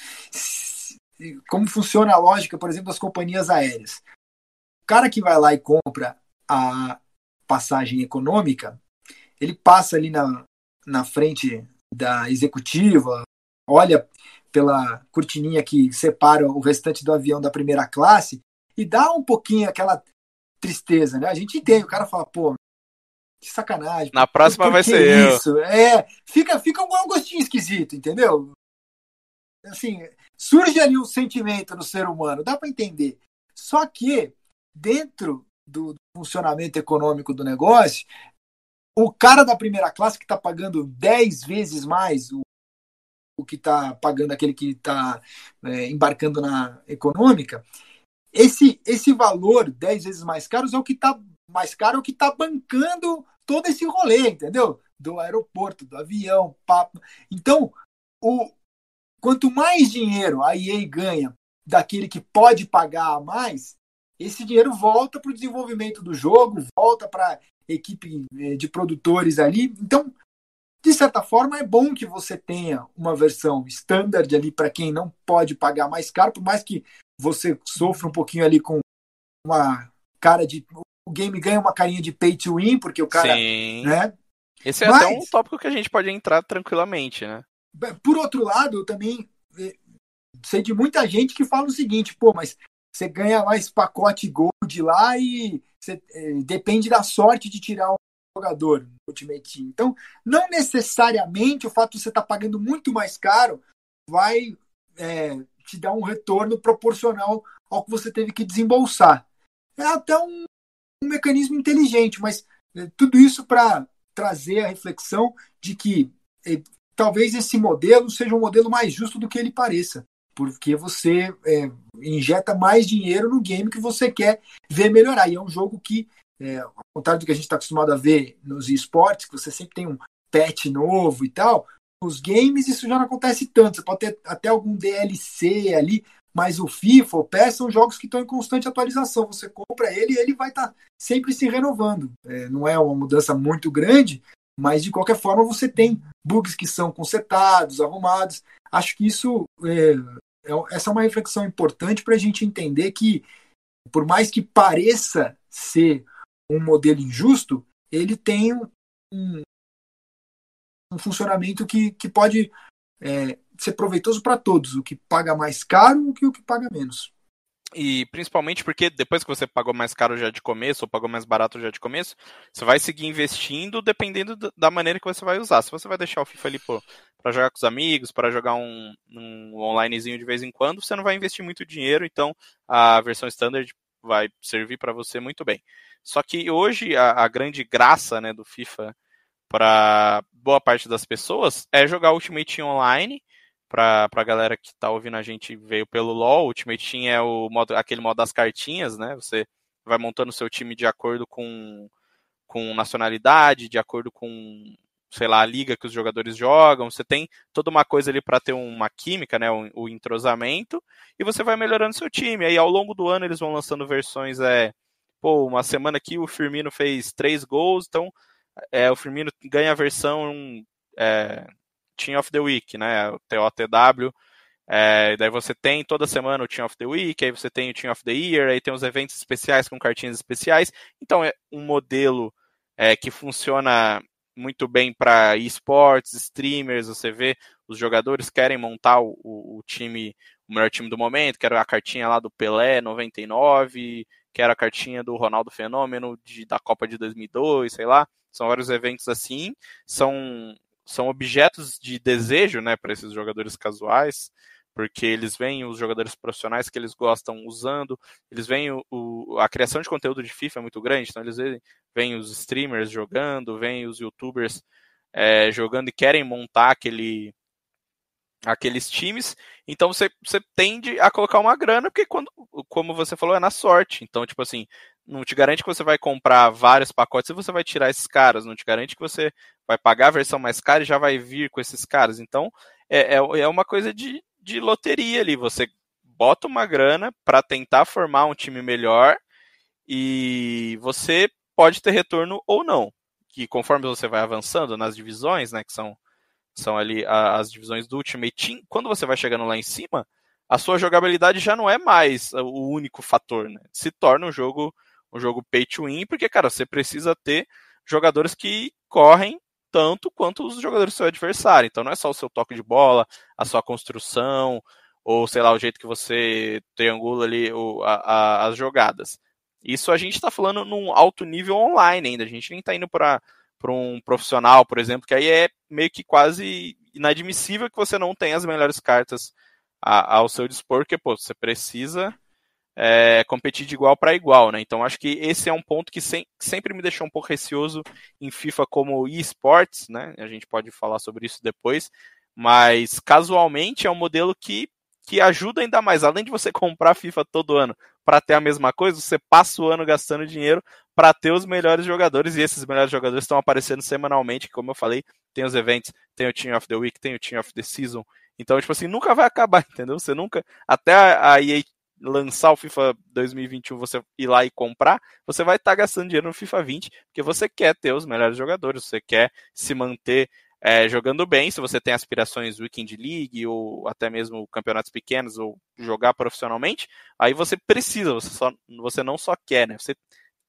E: Como funciona a lógica, por exemplo, das companhias aéreas? O cara que vai lá e compra a passagem econômica, ele passa ali na, na frente da executiva, olha pela cortininha que separa o restante do avião da primeira classe e dá um pouquinho aquela tristeza, né? A gente entende, o cara fala, pô, que sacanagem.
F: Na próxima vai ser isso?
E: eu. É, fica, fica um gostinho esquisito, entendeu? Assim, surge ali um sentimento no ser humano, dá para entender. Só que, dentro do funcionamento econômico do negócio, o cara da primeira classe que está pagando 10 vezes mais o o que está pagando aquele que está é, embarcando na econômica, esse, esse valor 10 vezes mais caro é o que está mais caro, é o que está bancando todo esse rolê, entendeu? Do aeroporto, do avião, papo. Então, o, quanto mais dinheiro a EA ganha daquele que pode pagar a mais, esse dinheiro volta para o desenvolvimento do jogo, volta para equipe é, de produtores ali. Então, de certa forma, é bom que você tenha uma versão standard ali para quem não pode pagar mais caro, por mais que você sofra um pouquinho ali com uma cara de. O game ganha uma carinha de pay to win, porque o cara. Sim. Né?
F: Esse é Mas, até um tópico que a gente pode entrar tranquilamente, né?
E: Por outro lado, eu também eh, sei de muita gente que fala o seguinte, pô, mas você ganha mais pacote gold lá e você, é, depende da sorte de tirar um jogador Ultimate Team. Então, não necessariamente o fato de você estar tá pagando muito mais caro vai é, te dar um retorno proporcional ao que você teve que desembolsar. É até um, um mecanismo inteligente, mas é, tudo isso para trazer a reflexão de que é, talvez esse modelo seja um modelo mais justo do que ele pareça, porque você é, injeta mais dinheiro no game que você quer ver melhorar. E é um jogo que é, ao contrário do que a gente está acostumado a ver nos esportes, que você sempre tem um patch novo e tal, nos games isso já não acontece tanto. Você pode ter até algum DLC ali, mas o FIFA, o PES são jogos que estão em constante atualização. Você compra ele e ele vai estar tá sempre se renovando. É, não é uma mudança muito grande, Mas de qualquer forma você tem bugs que são consetados, arrumados. Acho que isso é, é essa é uma reflexão importante para a gente entender que, por mais que pareça ser um modelo injusto, ele tem um, um funcionamento que, que pode é, ser proveitoso para todos, o que paga mais caro que o que paga menos.
F: E principalmente porque depois que você pagou mais caro já de começo, ou pagou mais barato já de começo, você vai seguir investindo dependendo da maneira que você vai usar. Se você vai deixar o FIFA ali para jogar com os amigos, para jogar um, um onlinezinho de vez em quando, você não vai investir muito dinheiro, então a versão standard vai servir para você muito bem. Só que hoje a, a grande graça né, do FIFA para boa parte das pessoas é jogar Ultimate Team Online. Para a galera que está ouvindo a gente veio pelo LoL, Ultimate Team é o modo, aquele modo das cartinhas, né? Você vai montando seu time de acordo com, com nacionalidade, de acordo com, sei lá, a liga que os jogadores jogam. Você tem toda uma coisa ali para ter uma química, né? O, o, entrosamento, e você vai melhorando seu time. Aí ao longo do ano eles vão lançando versões. É, pô, uma semana aqui o Firmino fez três gols, então é, o Firmino ganha a versão é, Team of the Week, né? O TOTW. É, daí você tem toda semana o Team of the Week, aí você tem o Team of the Year, aí tem os eventos especiais com cartinhas especiais. Então é um modelo é, que funciona muito bem para esportes, streamers, você vê os jogadores querem montar o, o, time, o melhor time do momento, quero a cartinha lá do Pelé 99, quero a cartinha do Ronaldo Fenômeno de, da Copa de 2002, sei lá. São vários eventos assim, são, são objetos de desejo né, para esses jogadores casuais, porque eles veem os jogadores profissionais que eles gostam usando, eles veem o, o, a criação de conteúdo de FIFA é muito grande, então eles veem, veem os streamers jogando, veem os youtubers é, jogando e querem montar aquele, aqueles times, então você, você tende a colocar uma grana, porque quando, como você falou, é na sorte. Então, tipo assim, não te garante que você vai comprar vários pacotes e você vai tirar esses caras, não te garante que você vai pagar a versão mais cara e já vai vir com esses caras. Então, é, é, é uma coisa de, de loteria ali. Você bota uma grana para tentar formar um time melhor e você pode ter retorno ou não. Que conforme você vai avançando nas divisões, né, que são, são ali as divisões do Ultimate Team, quando você vai chegando lá em cima, a sua jogabilidade já não é mais o único fator, né? Se torna um jogo um jogo pay to win, porque, cara, você precisa ter jogadores que correm tanto quanto os jogadores do seu adversário. Então não é só o seu toque de bola, a sua construção, ou sei lá, o jeito que você triangula ali a, a, as jogadas. Isso a gente está falando num alto nível online ainda. A gente nem está indo para um profissional, por exemplo, que aí é meio que quase inadmissível que você não tenha as melhores cartas a, ao seu dispor, porque pô, você precisa é, competir de igual para igual, né? Então acho que esse é um ponto que sem, sempre me deixou um pouco receoso em FIFA como esports, né? A gente pode falar sobre isso depois, mas casualmente é um modelo que, que ajuda ainda mais. Além de você comprar FIFA todo ano para ter a mesma coisa, você passa o ano gastando dinheiro para ter os melhores jogadores e esses melhores jogadores estão aparecendo semanalmente, como eu falei, tem os eventos, tem o Team of the Week, tem o Team of the Season. Então, tipo assim, nunca vai acabar, entendeu? Você nunca. Até a EA lançar o FIFA 2021, você ir lá e comprar, você vai estar tá gastando dinheiro no FIFA 20, porque você quer ter os melhores jogadores, você quer se manter é, jogando bem, se você tem aspirações Weekend League ou até mesmo campeonatos pequenos ou jogar profissionalmente, aí você precisa, você, só, você não só quer, né? Você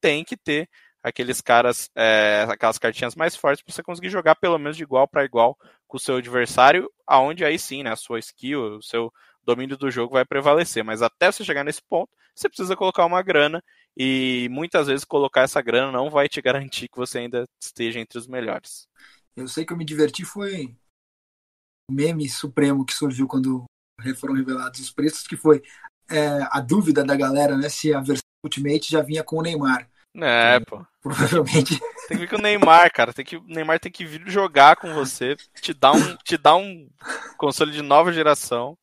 F: tem que ter aqueles caras, é, aquelas cartinhas mais fortes para você conseguir jogar pelo menos de igual para igual com o seu adversário, aonde aí sim, né, a sua skill, o seu domínio do jogo vai prevalecer. Mas até você chegar nesse ponto, você precisa colocar uma grana e muitas vezes colocar essa grana não vai te garantir que você ainda esteja entre os melhores.
E: Eu sei que eu me diverti foi o meme supremo que surgiu quando foram revelados os preços, que foi é, a dúvida da galera, né, se a versão Ultimate já vinha com o Neymar.
F: É, pô.
E: Provavelmente.
F: Tem que vir com o Neymar, cara. Tem que, o Neymar tem que vir jogar com você, te dar um, te dar um console de nova geração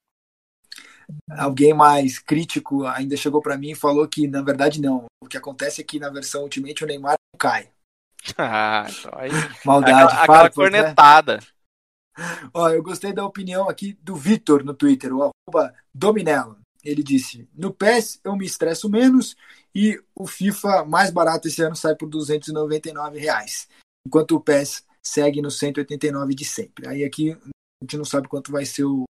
E: alguém mais crítico ainda chegou para mim e falou que na verdade não. O que acontece é que na versão Ultimate o Neymar não cai.
F: Ah, então aí...
E: Maldade,
F: aquela, aquela né? cornetada.
E: Né? Ó, eu gostei da opinião aqui do Vitor no Twitter, o arroba Dominella. Ele disse: No PES eu me estresso menos e o FIFA mais barato esse ano sai por 299 reais. Enquanto o PES segue no 189 de sempre. Aí aqui a gente não sabe quanto vai ser o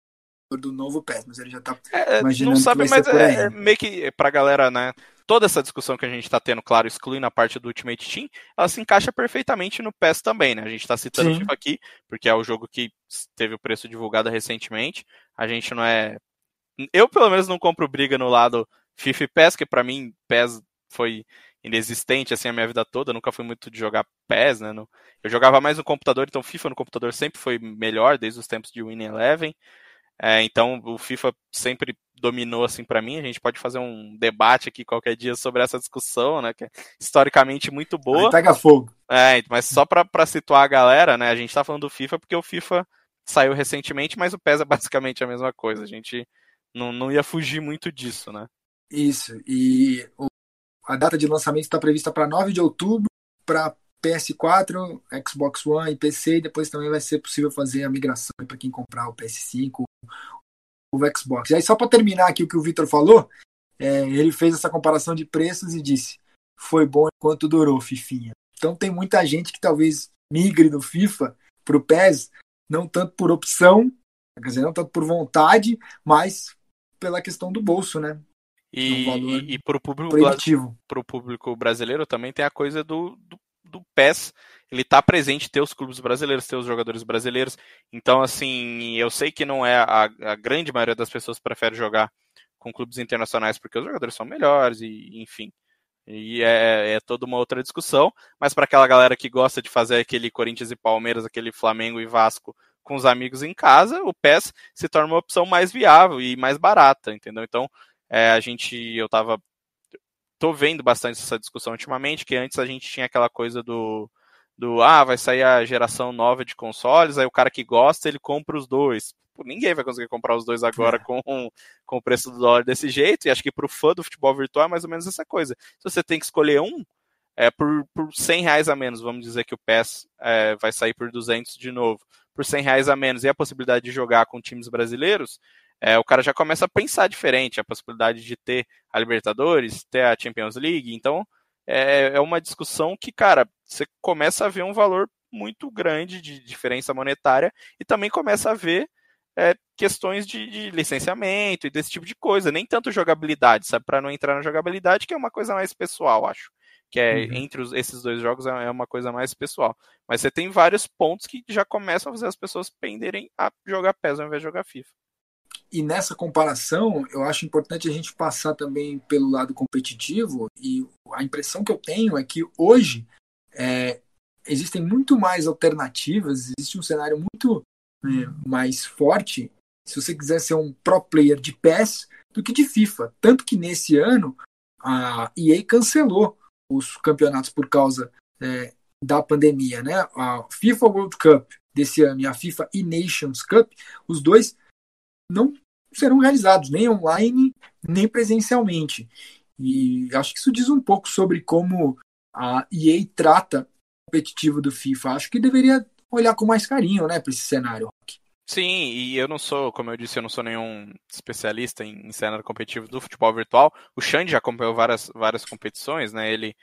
E: do novo PES, mas ele já tá
F: É,
E: imaginando
F: não sabe, mas é, é meio que pra galera, né? Toda essa discussão que a gente tá tendo, claro, excluindo a parte do Ultimate Team, ela se encaixa perfeitamente no PES também, né? A gente tá citando o. FIFA aqui, porque é o jogo que teve o preço divulgado recentemente. A gente não é. Eu, pelo menos, não compro briga no lado FIFA e PES, que pra mim, PES foi inexistente assim a minha vida toda, eu nunca fui muito de jogar PES, né? Eu jogava mais no computador, então FIFA no computador sempre foi melhor, desde os tempos de Winning Eleven. É, então o FIFA sempre dominou assim pra mim. A gente pode fazer um debate aqui qualquer dia sobre essa discussão, né? Que é historicamente muito
E: Aí
F: boa.
E: pega fogo.
F: É, mas só pra, pra situar a galera, né? A gente tá falando do FIFA porque o FIFA saiu recentemente, mas o PES é basicamente a mesma coisa. A gente não, não ia fugir muito disso, né?
E: Isso. E o- a data de lançamento está prevista para 9 de outubro para PS4, Xbox One e PC. E depois também vai ser possível fazer a migração para quem comprar o PS5, o Xbox. E aí, só para terminar aqui o que o Vitor falou, é, ele fez essa comparação de preços e disse: foi bom enquanto durou, Fifinha. Então tem muita gente que talvez migre do FIFA para o PES, não tanto por opção, quer dizer, não tanto por vontade, mas pela questão do bolso, né?
F: E,
E: Um valor
F: e, e pro público
E: Proibitivo.
F: para o público brasileiro também tem a coisa do, do, do PES. Ele tá presente, ter os clubes brasileiros, ter os jogadores brasileiros. Então, assim, eu sei que não é a, a grande maioria das pessoas prefere jogar com clubes internacionais porque os jogadores são melhores e, enfim. E é, é toda uma outra discussão. Mas para aquela galera que gosta de fazer aquele Corinthians e Palmeiras, aquele Flamengo e Vasco com os amigos em casa, o PES se torna uma opção mais viável e mais barata, entendeu? Então, é, a gente, eu tava tô vendo bastante essa discussão ultimamente, que antes a gente tinha aquela coisa do, do ah, vai sair a geração nova de consoles, aí o cara que gosta, ele compra os dois. Pô, ninguém vai conseguir comprar os dois agora
E: É.
F: com, com o preço do dólar desse jeito, e acho que pro fã do futebol virtual é mais ou menos essa coisa. Se você tem que escolher um, é, por, por 100 reais a menos, vamos dizer que o PES é, vai sair por 200 de novo, por 100 reais a menos, e a possibilidade de jogar com times brasileiros, é, o cara já começa a pensar diferente, a possibilidade de ter a Libertadores, ter a Champions League, então é, é uma discussão que, cara, você começa a ver um valor muito grande de diferença monetária e também começa a ver é, questões de, de licenciamento e desse tipo de coisa, nem tanto jogabilidade, sabe, para não entrar na jogabilidade, que é uma coisa mais pessoal, acho que é
E: Uhum.
F: entre os- esses dois jogos é é uma coisa mais pessoal. Mas você tem vários pontos que já começam a fazer as pessoas penderem a jogar PES ao invés de jogar FIFA.
E: E nessa comparação, eu acho importante a gente passar também pelo lado competitivo. E a impressão que eu tenho é que hoje é, existem muito mais alternativas, existe um cenário muito é, mais forte. Se você quiser ser um pro player de PES do que de FIFA. Tanto que nesse ano a EA cancelou os campeonatos por causa é, da pandemia, né? A FIFA World Cup desse ano e a FIFA E-Nations Cup, os dois não serão realizados nem online nem presencialmente. E acho que isso diz um pouco sobre como a EA trata o competitivo do FIFA. Acho que deveria olhar com mais carinho, né, para esse cenário.
F: Sim, e eu não sou, como eu disse, eu não sou nenhum especialista em, em cenário competitivo do futebol virtual. O Xande já acompanhou várias, várias competições, né? Ele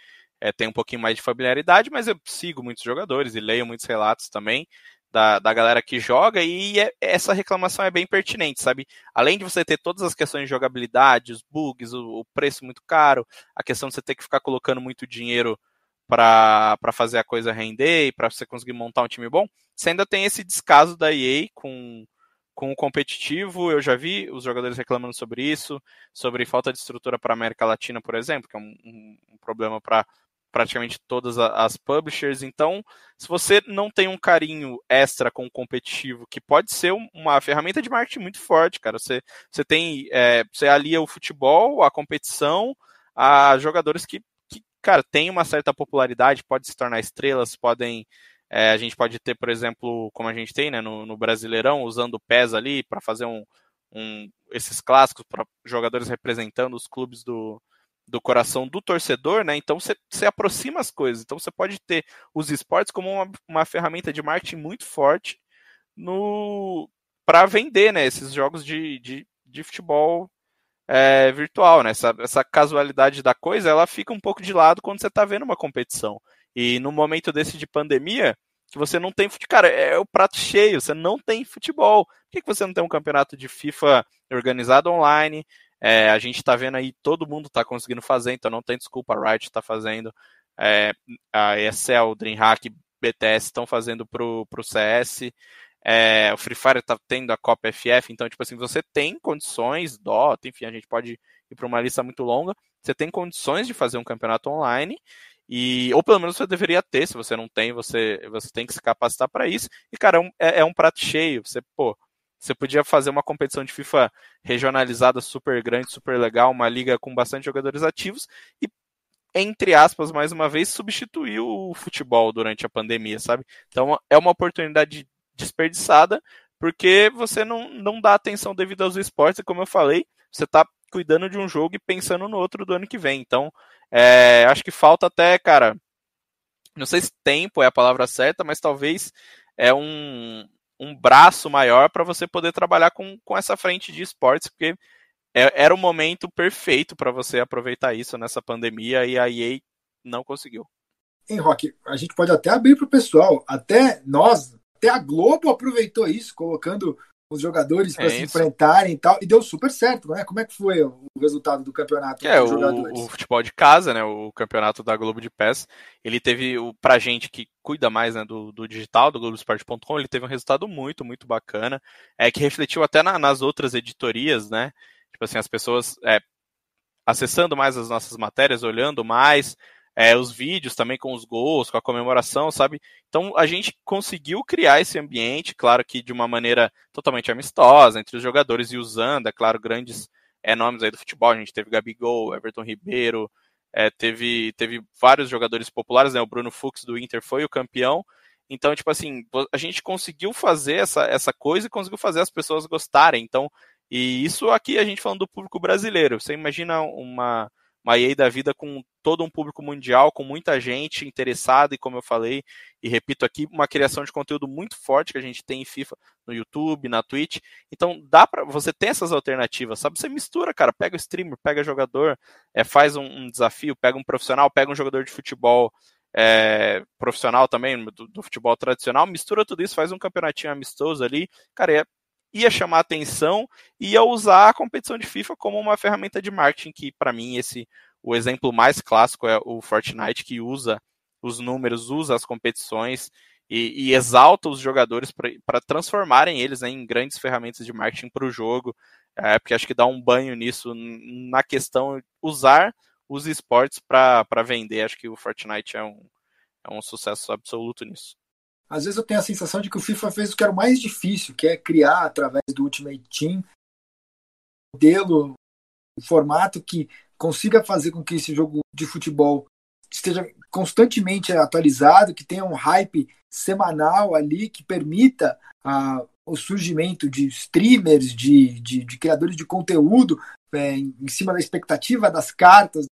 F: é, tem um pouquinho mais de familiaridade, mas eu sigo muitos jogadores e leio muitos relatos também da, da galera que joga, e é- essa reclamação é bem pertinente, sabe? Além de você ter todas as questões de jogabilidade, os bugs, o, o preço muito caro, a questão de você ter que ficar colocando muito dinheiro para fazer a coisa render e para você conseguir montar um time bom, você ainda tem esse descaso da EA com, com o competitivo. Eu já vi os jogadores reclamando sobre isso, sobre falta de estrutura para a América Latina, por exemplo, que é um, um- um problema para praticamente todas as publishers. Então, se você não tem um carinho extra com o competitivo, que pode ser um- uma ferramenta de marketing muito forte, cara. Você, você tem. é, você alia o futebol, a competição, a jogadores que, que, cara, tem uma certa popularidade, pode se tornar estrelas, podem. é, a gente pode ter, por exemplo, como a gente tem né, no, no Brasileirão, usando o PES ali para fazer um, um- esses clássicos para jogadores representando os clubes do, do coração do torcedor, né? Então você, aproxima as coisas. Então você pode ter os esportes como uma, uma ferramenta de marketing muito forte no para vender, né? Esses jogos de, de, de futebol é, virtual, né? Essa, essa casualidade da coisa, ela fica um pouco de lado quando você está vendo uma competição. E no momento desse de pandemia, que você não tem Cara, é o prato cheio, você não tem futebol. Por que, que você não tem um campeonato de FIFA organizado online? É, a gente está vendo aí, todo mundo está conseguindo fazer, então não tem desculpa, a Riot está fazendo, é, a ESL, DreamHack, BTS estão fazendo pro, pro CS, é, o Free Fire está tendo a Copa FF, então, tipo assim, você tem condições, Dota, enfim, a gente pode ir para uma lista muito longa, você tem condições de fazer um campeonato online, e, ou pelo menos você deveria ter, se você não tem, você, você tem que se capacitar para isso. E, cara, é um, é, é um prato cheio. Você, pô, você podia fazer uma competição de FIFA regionalizada super grande, super legal, uma liga com bastante jogadores ativos e, entre aspas, mais uma vez, substituir o futebol durante a pandemia, sabe? Então é uma oportunidade desperdiçada porque você não, não dá atenção devido aos esportes e, como eu falei, você está cuidando de um jogo e pensando no outro do ano que vem. Então, é, acho que falta até, cara, não sei se tempo é a palavra certa, mas talvez é um, um braço maior para você poder trabalhar com, com essa frente de esportes, porque é, era o momento perfeito para você aproveitar isso nessa pandemia e a EA não conseguiu.
E: Em Rock, a gente pode até abrir para o pessoal, até nós, até a Globo aproveitou isso, colocando os jogadores para é se enfrentarem e tal, e deu super certo, né? Como é que foi o resultado do campeonato?
F: É, o, o, futebol de casa, né? O campeonato da Globo de Pés, ele teve, o, pra gente que cuida mais né, do, do digital, do Globoesporte.com, ele teve um resultado muito, muito bacana, é que refletiu até na, nas outras editorias, né? Tipo assim, as pessoas é, acessando mais as nossas matérias, olhando mais, é, os vídeos também com os gols, com a comemoração, sabe? Então a gente conseguiu criar esse ambiente, claro que de uma maneira totalmente amistosa, entre os jogadores e usando, é claro, grandes é, nomes aí do futebol. A gente teve Gabigol, Everton Ribeiro, é, teve, teve vários jogadores populares, né? O Bruno Fux do Inter foi o campeão. Então, tipo assim, a gente conseguiu fazer essa, essa coisa e conseguiu fazer as pessoas gostarem. Então, e isso aqui a gente falando do público brasileiro. Você imagina uma uma EA da vida com todo um público mundial, com muita gente interessada, e como eu falei, e repito aqui, uma criação de conteúdo muito forte que a gente tem em FIFA no YouTube, na Twitch. Então dá para você ter essas alternativas, sabe? Você mistura, cara, pega o streamer, pega jogador, é, faz um, um desafio, pega um profissional, pega um jogador de futebol é, profissional também, do, do, futebol tradicional, mistura tudo isso, faz um campeonatinho amistoso ali, cara, é ia chamar atenção e ia usar a competição de FIFA como uma ferramenta de marketing que para mim esse o exemplo mais clássico é o Fortnite que usa os números, usa as competições e, e exalta os jogadores para transformarem eles né, em grandes ferramentas de marketing para o jogo, é, porque acho que dá um banho nisso na questão usar os esportes para vender. Acho que o Fortnite é um, é um sucesso absoluto nisso
E: às vezes eu tenho a sensação de que o FIFA fez o que era o mais difícil, que é criar através do Ultimate Team um modelo, um formato que consiga fazer com que esse jogo de futebol esteja constantemente atualizado, que tenha um hype semanal ali que permita a, o surgimento de streamers, de, de, de criadores de conteúdo é, em cima da expectativa das cartas,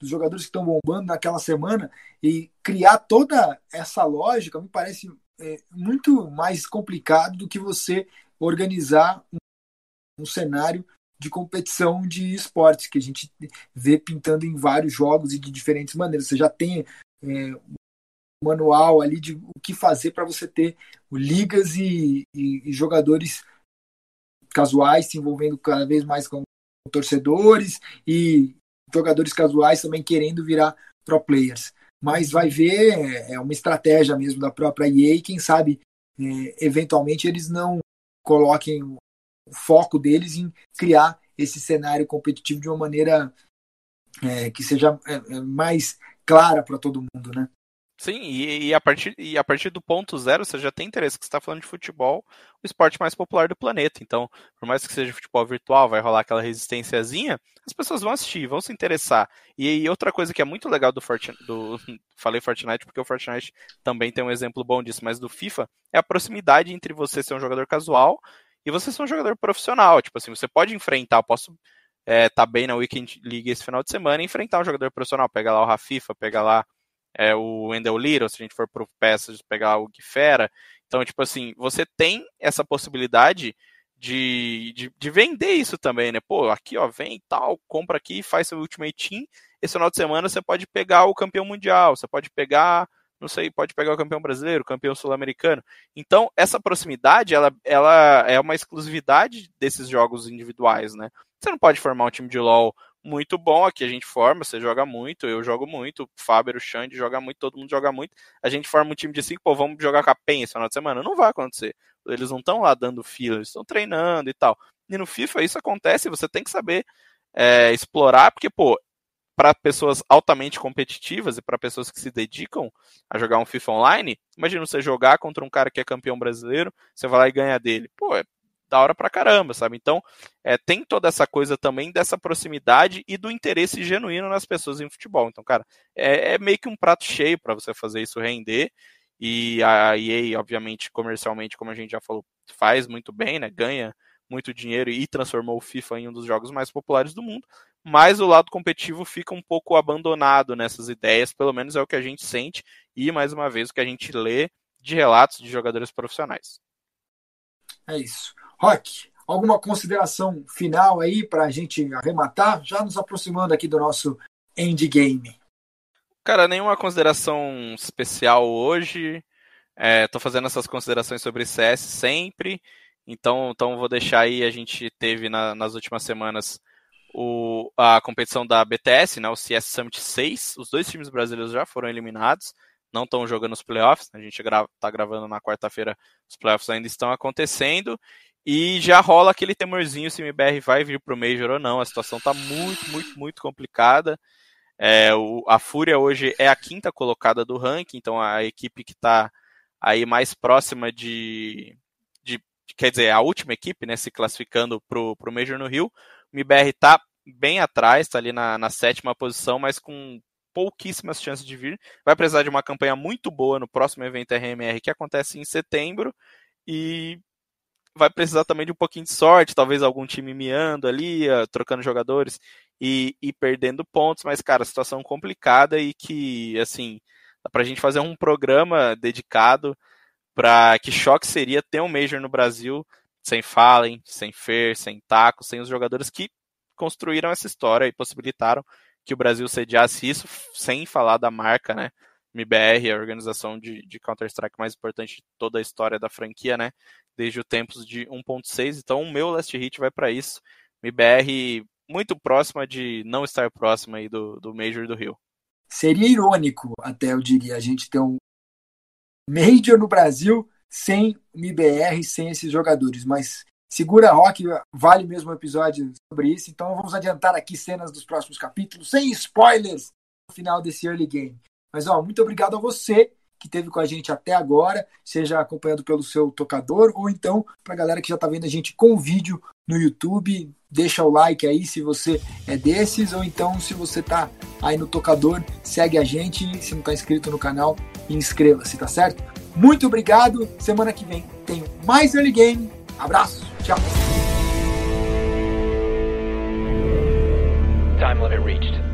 E: dos jogadores que estão bombando naquela semana e criar toda essa lógica me parece é, muito mais complicado do que você organizar um, um, cenário de competição de esportes que a gente vê pintando em vários jogos e de diferentes maneiras. Você já tem é, um manual ali de o que fazer para você ter ligas e, e, e jogadores casuais se envolvendo cada vez mais com torcedores e jogadores casuais também querendo virar pro players. Mas vai ver, é, é uma estratégia mesmo da própria EA, quem sabe é, eventualmente eles não coloquem o foco deles em criar esse cenário competitivo de uma maneira é, que seja é, é mais clara para todo mundo, né?
F: Sim, e, e, a partir, e a partir do ponto zero você já tem interesse, que você está falando de futebol, o esporte mais popular do planeta. Então, por mais que seja futebol virtual, vai rolar aquela resistênciazinha, as pessoas vão assistir, vão se interessar. E, e outra coisa que é muito legal do Fortnite, do, falei Fortnite porque o Fortnite também tem um exemplo bom disso, mas do FIFA, é a proximidade entre você ser um jogador casual e você ser um jogador profissional. Tipo assim, você pode enfrentar, posso é, tá bem na Weekend League esse final de semana e enfrentar um jogador profissional, pegar lá o Rafifa, pegar lá é, o Wendell Little, se a gente for pro peças, pegar o Guifera. Então, tipo assim, você tem essa possibilidade de, de, de, vender isso também, né? Pô, aqui, ó, vem tal, compra aqui, faz seu Ultimate Team. Esse final de semana você pode pegar o campeão mundial, você pode pegar não sei, pode pegar o campeão brasileiro, o campeão sul-americano. Então, essa proximidade, ela, ela é uma exclusividade desses jogos individuais, né? Você não pode formar um time de LoL muito bom, aqui a gente forma, você joga muito, eu jogo muito, o Faber, o Xande joga muito, todo mundo joga muito. A gente forma um time de cinco, pô, vamos jogar com a PEN esse final de semana. Não vai acontecer. Eles não estão lá dando fila, eles estão treinando e tal. E no FIFA isso acontece, você tem que saber é, explorar, porque, pô, para pessoas altamente competitivas e para pessoas que se dedicam a jogar um FIFA online, imagina você jogar contra um cara que é campeão brasileiro, você vai lá e ganha dele. Pô, é da hora pra caramba, sabe? Então, é, tem toda essa coisa também dessa proximidade e do interesse genuíno nas pessoas em futebol. Então, cara, é, é meio que um prato cheio para você fazer isso render. E a EA, obviamente, comercialmente, como a gente já falou, faz muito bem, né? Ganha muito dinheiro e transformou o FIFA em um dos jogos mais populares do mundo. Mas o lado competitivo fica um pouco abandonado nessas ideias, pelo menos é o que a gente sente e, mais uma vez, o que a gente lê de relatos de jogadores profissionais.
E: É isso. Rock, alguma consideração final aí para a gente arrematar? Já nos aproximando aqui do nosso endgame.
F: Cara, nenhuma consideração especial hoje. Estou é, fazendo essas considerações sobre CS sempre. Então, então vou deixar aí, a gente teve na, nas últimas semanas o, a competição da BTS, né, o CS Summit 6. Os dois times brasileiros já foram eliminados, não estão jogando os playoffs. A gente está gravando na quarta-feira, os playoffs ainda estão acontecendo. E já rola aquele temorzinho se o MBR vai vir para o Major ou não. A situação está muito, muito, muito complicada. É, o, a Fúria hoje é a quinta colocada do ranking, então a equipe que está aí mais próxima de, de, Quer dizer, a última equipe, né, se classificando para o Major no Rio. O MBR está bem atrás, está ali na, na sétima posição, mas com pouquíssimas chances de vir. Vai precisar de uma campanha muito boa no próximo evento RMR que acontece em setembro. E vai precisar também de um pouquinho de sorte, talvez algum time miando ali, uh, trocando jogadores e, e, perdendo pontos, mas, cara, situação complicada e que, assim, dá pra gente fazer um programa dedicado para que choque seria ter um Major no Brasil sem Fallen, sem Fer, sem Taco, sem os jogadores que construíram essa história e possibilitaram que o Brasil sediasse isso, sem falar da marca, né? MBR, a organização de, de Counter-Strike mais importante de toda a história da franquia, né? desde o tempos de 1.6, então o meu last hit vai para isso. MBR muito próxima de não estar próxima aí do, do Major do Rio.
E: Seria irônico, até eu diria, a gente ter um Major no Brasil sem MBR, sem esses jogadores, mas segura rock, vale mesmo um episódio sobre isso, então vamos adiantar aqui cenas dos próximos capítulos, sem spoilers no final desse early game. Mas ó, muito obrigado a você que teve com a gente até agora, seja acompanhando pelo seu tocador ou então para a galera que já está vendo a gente com vídeo no YouTube, deixa o like aí se você é desses ou então se você está aí no tocador, segue a gente, se não está inscrito no canal, inscreva-se, tá certo? Muito obrigado, semana que vem tem mais Early Game, abraço, tchau! Time limit reached.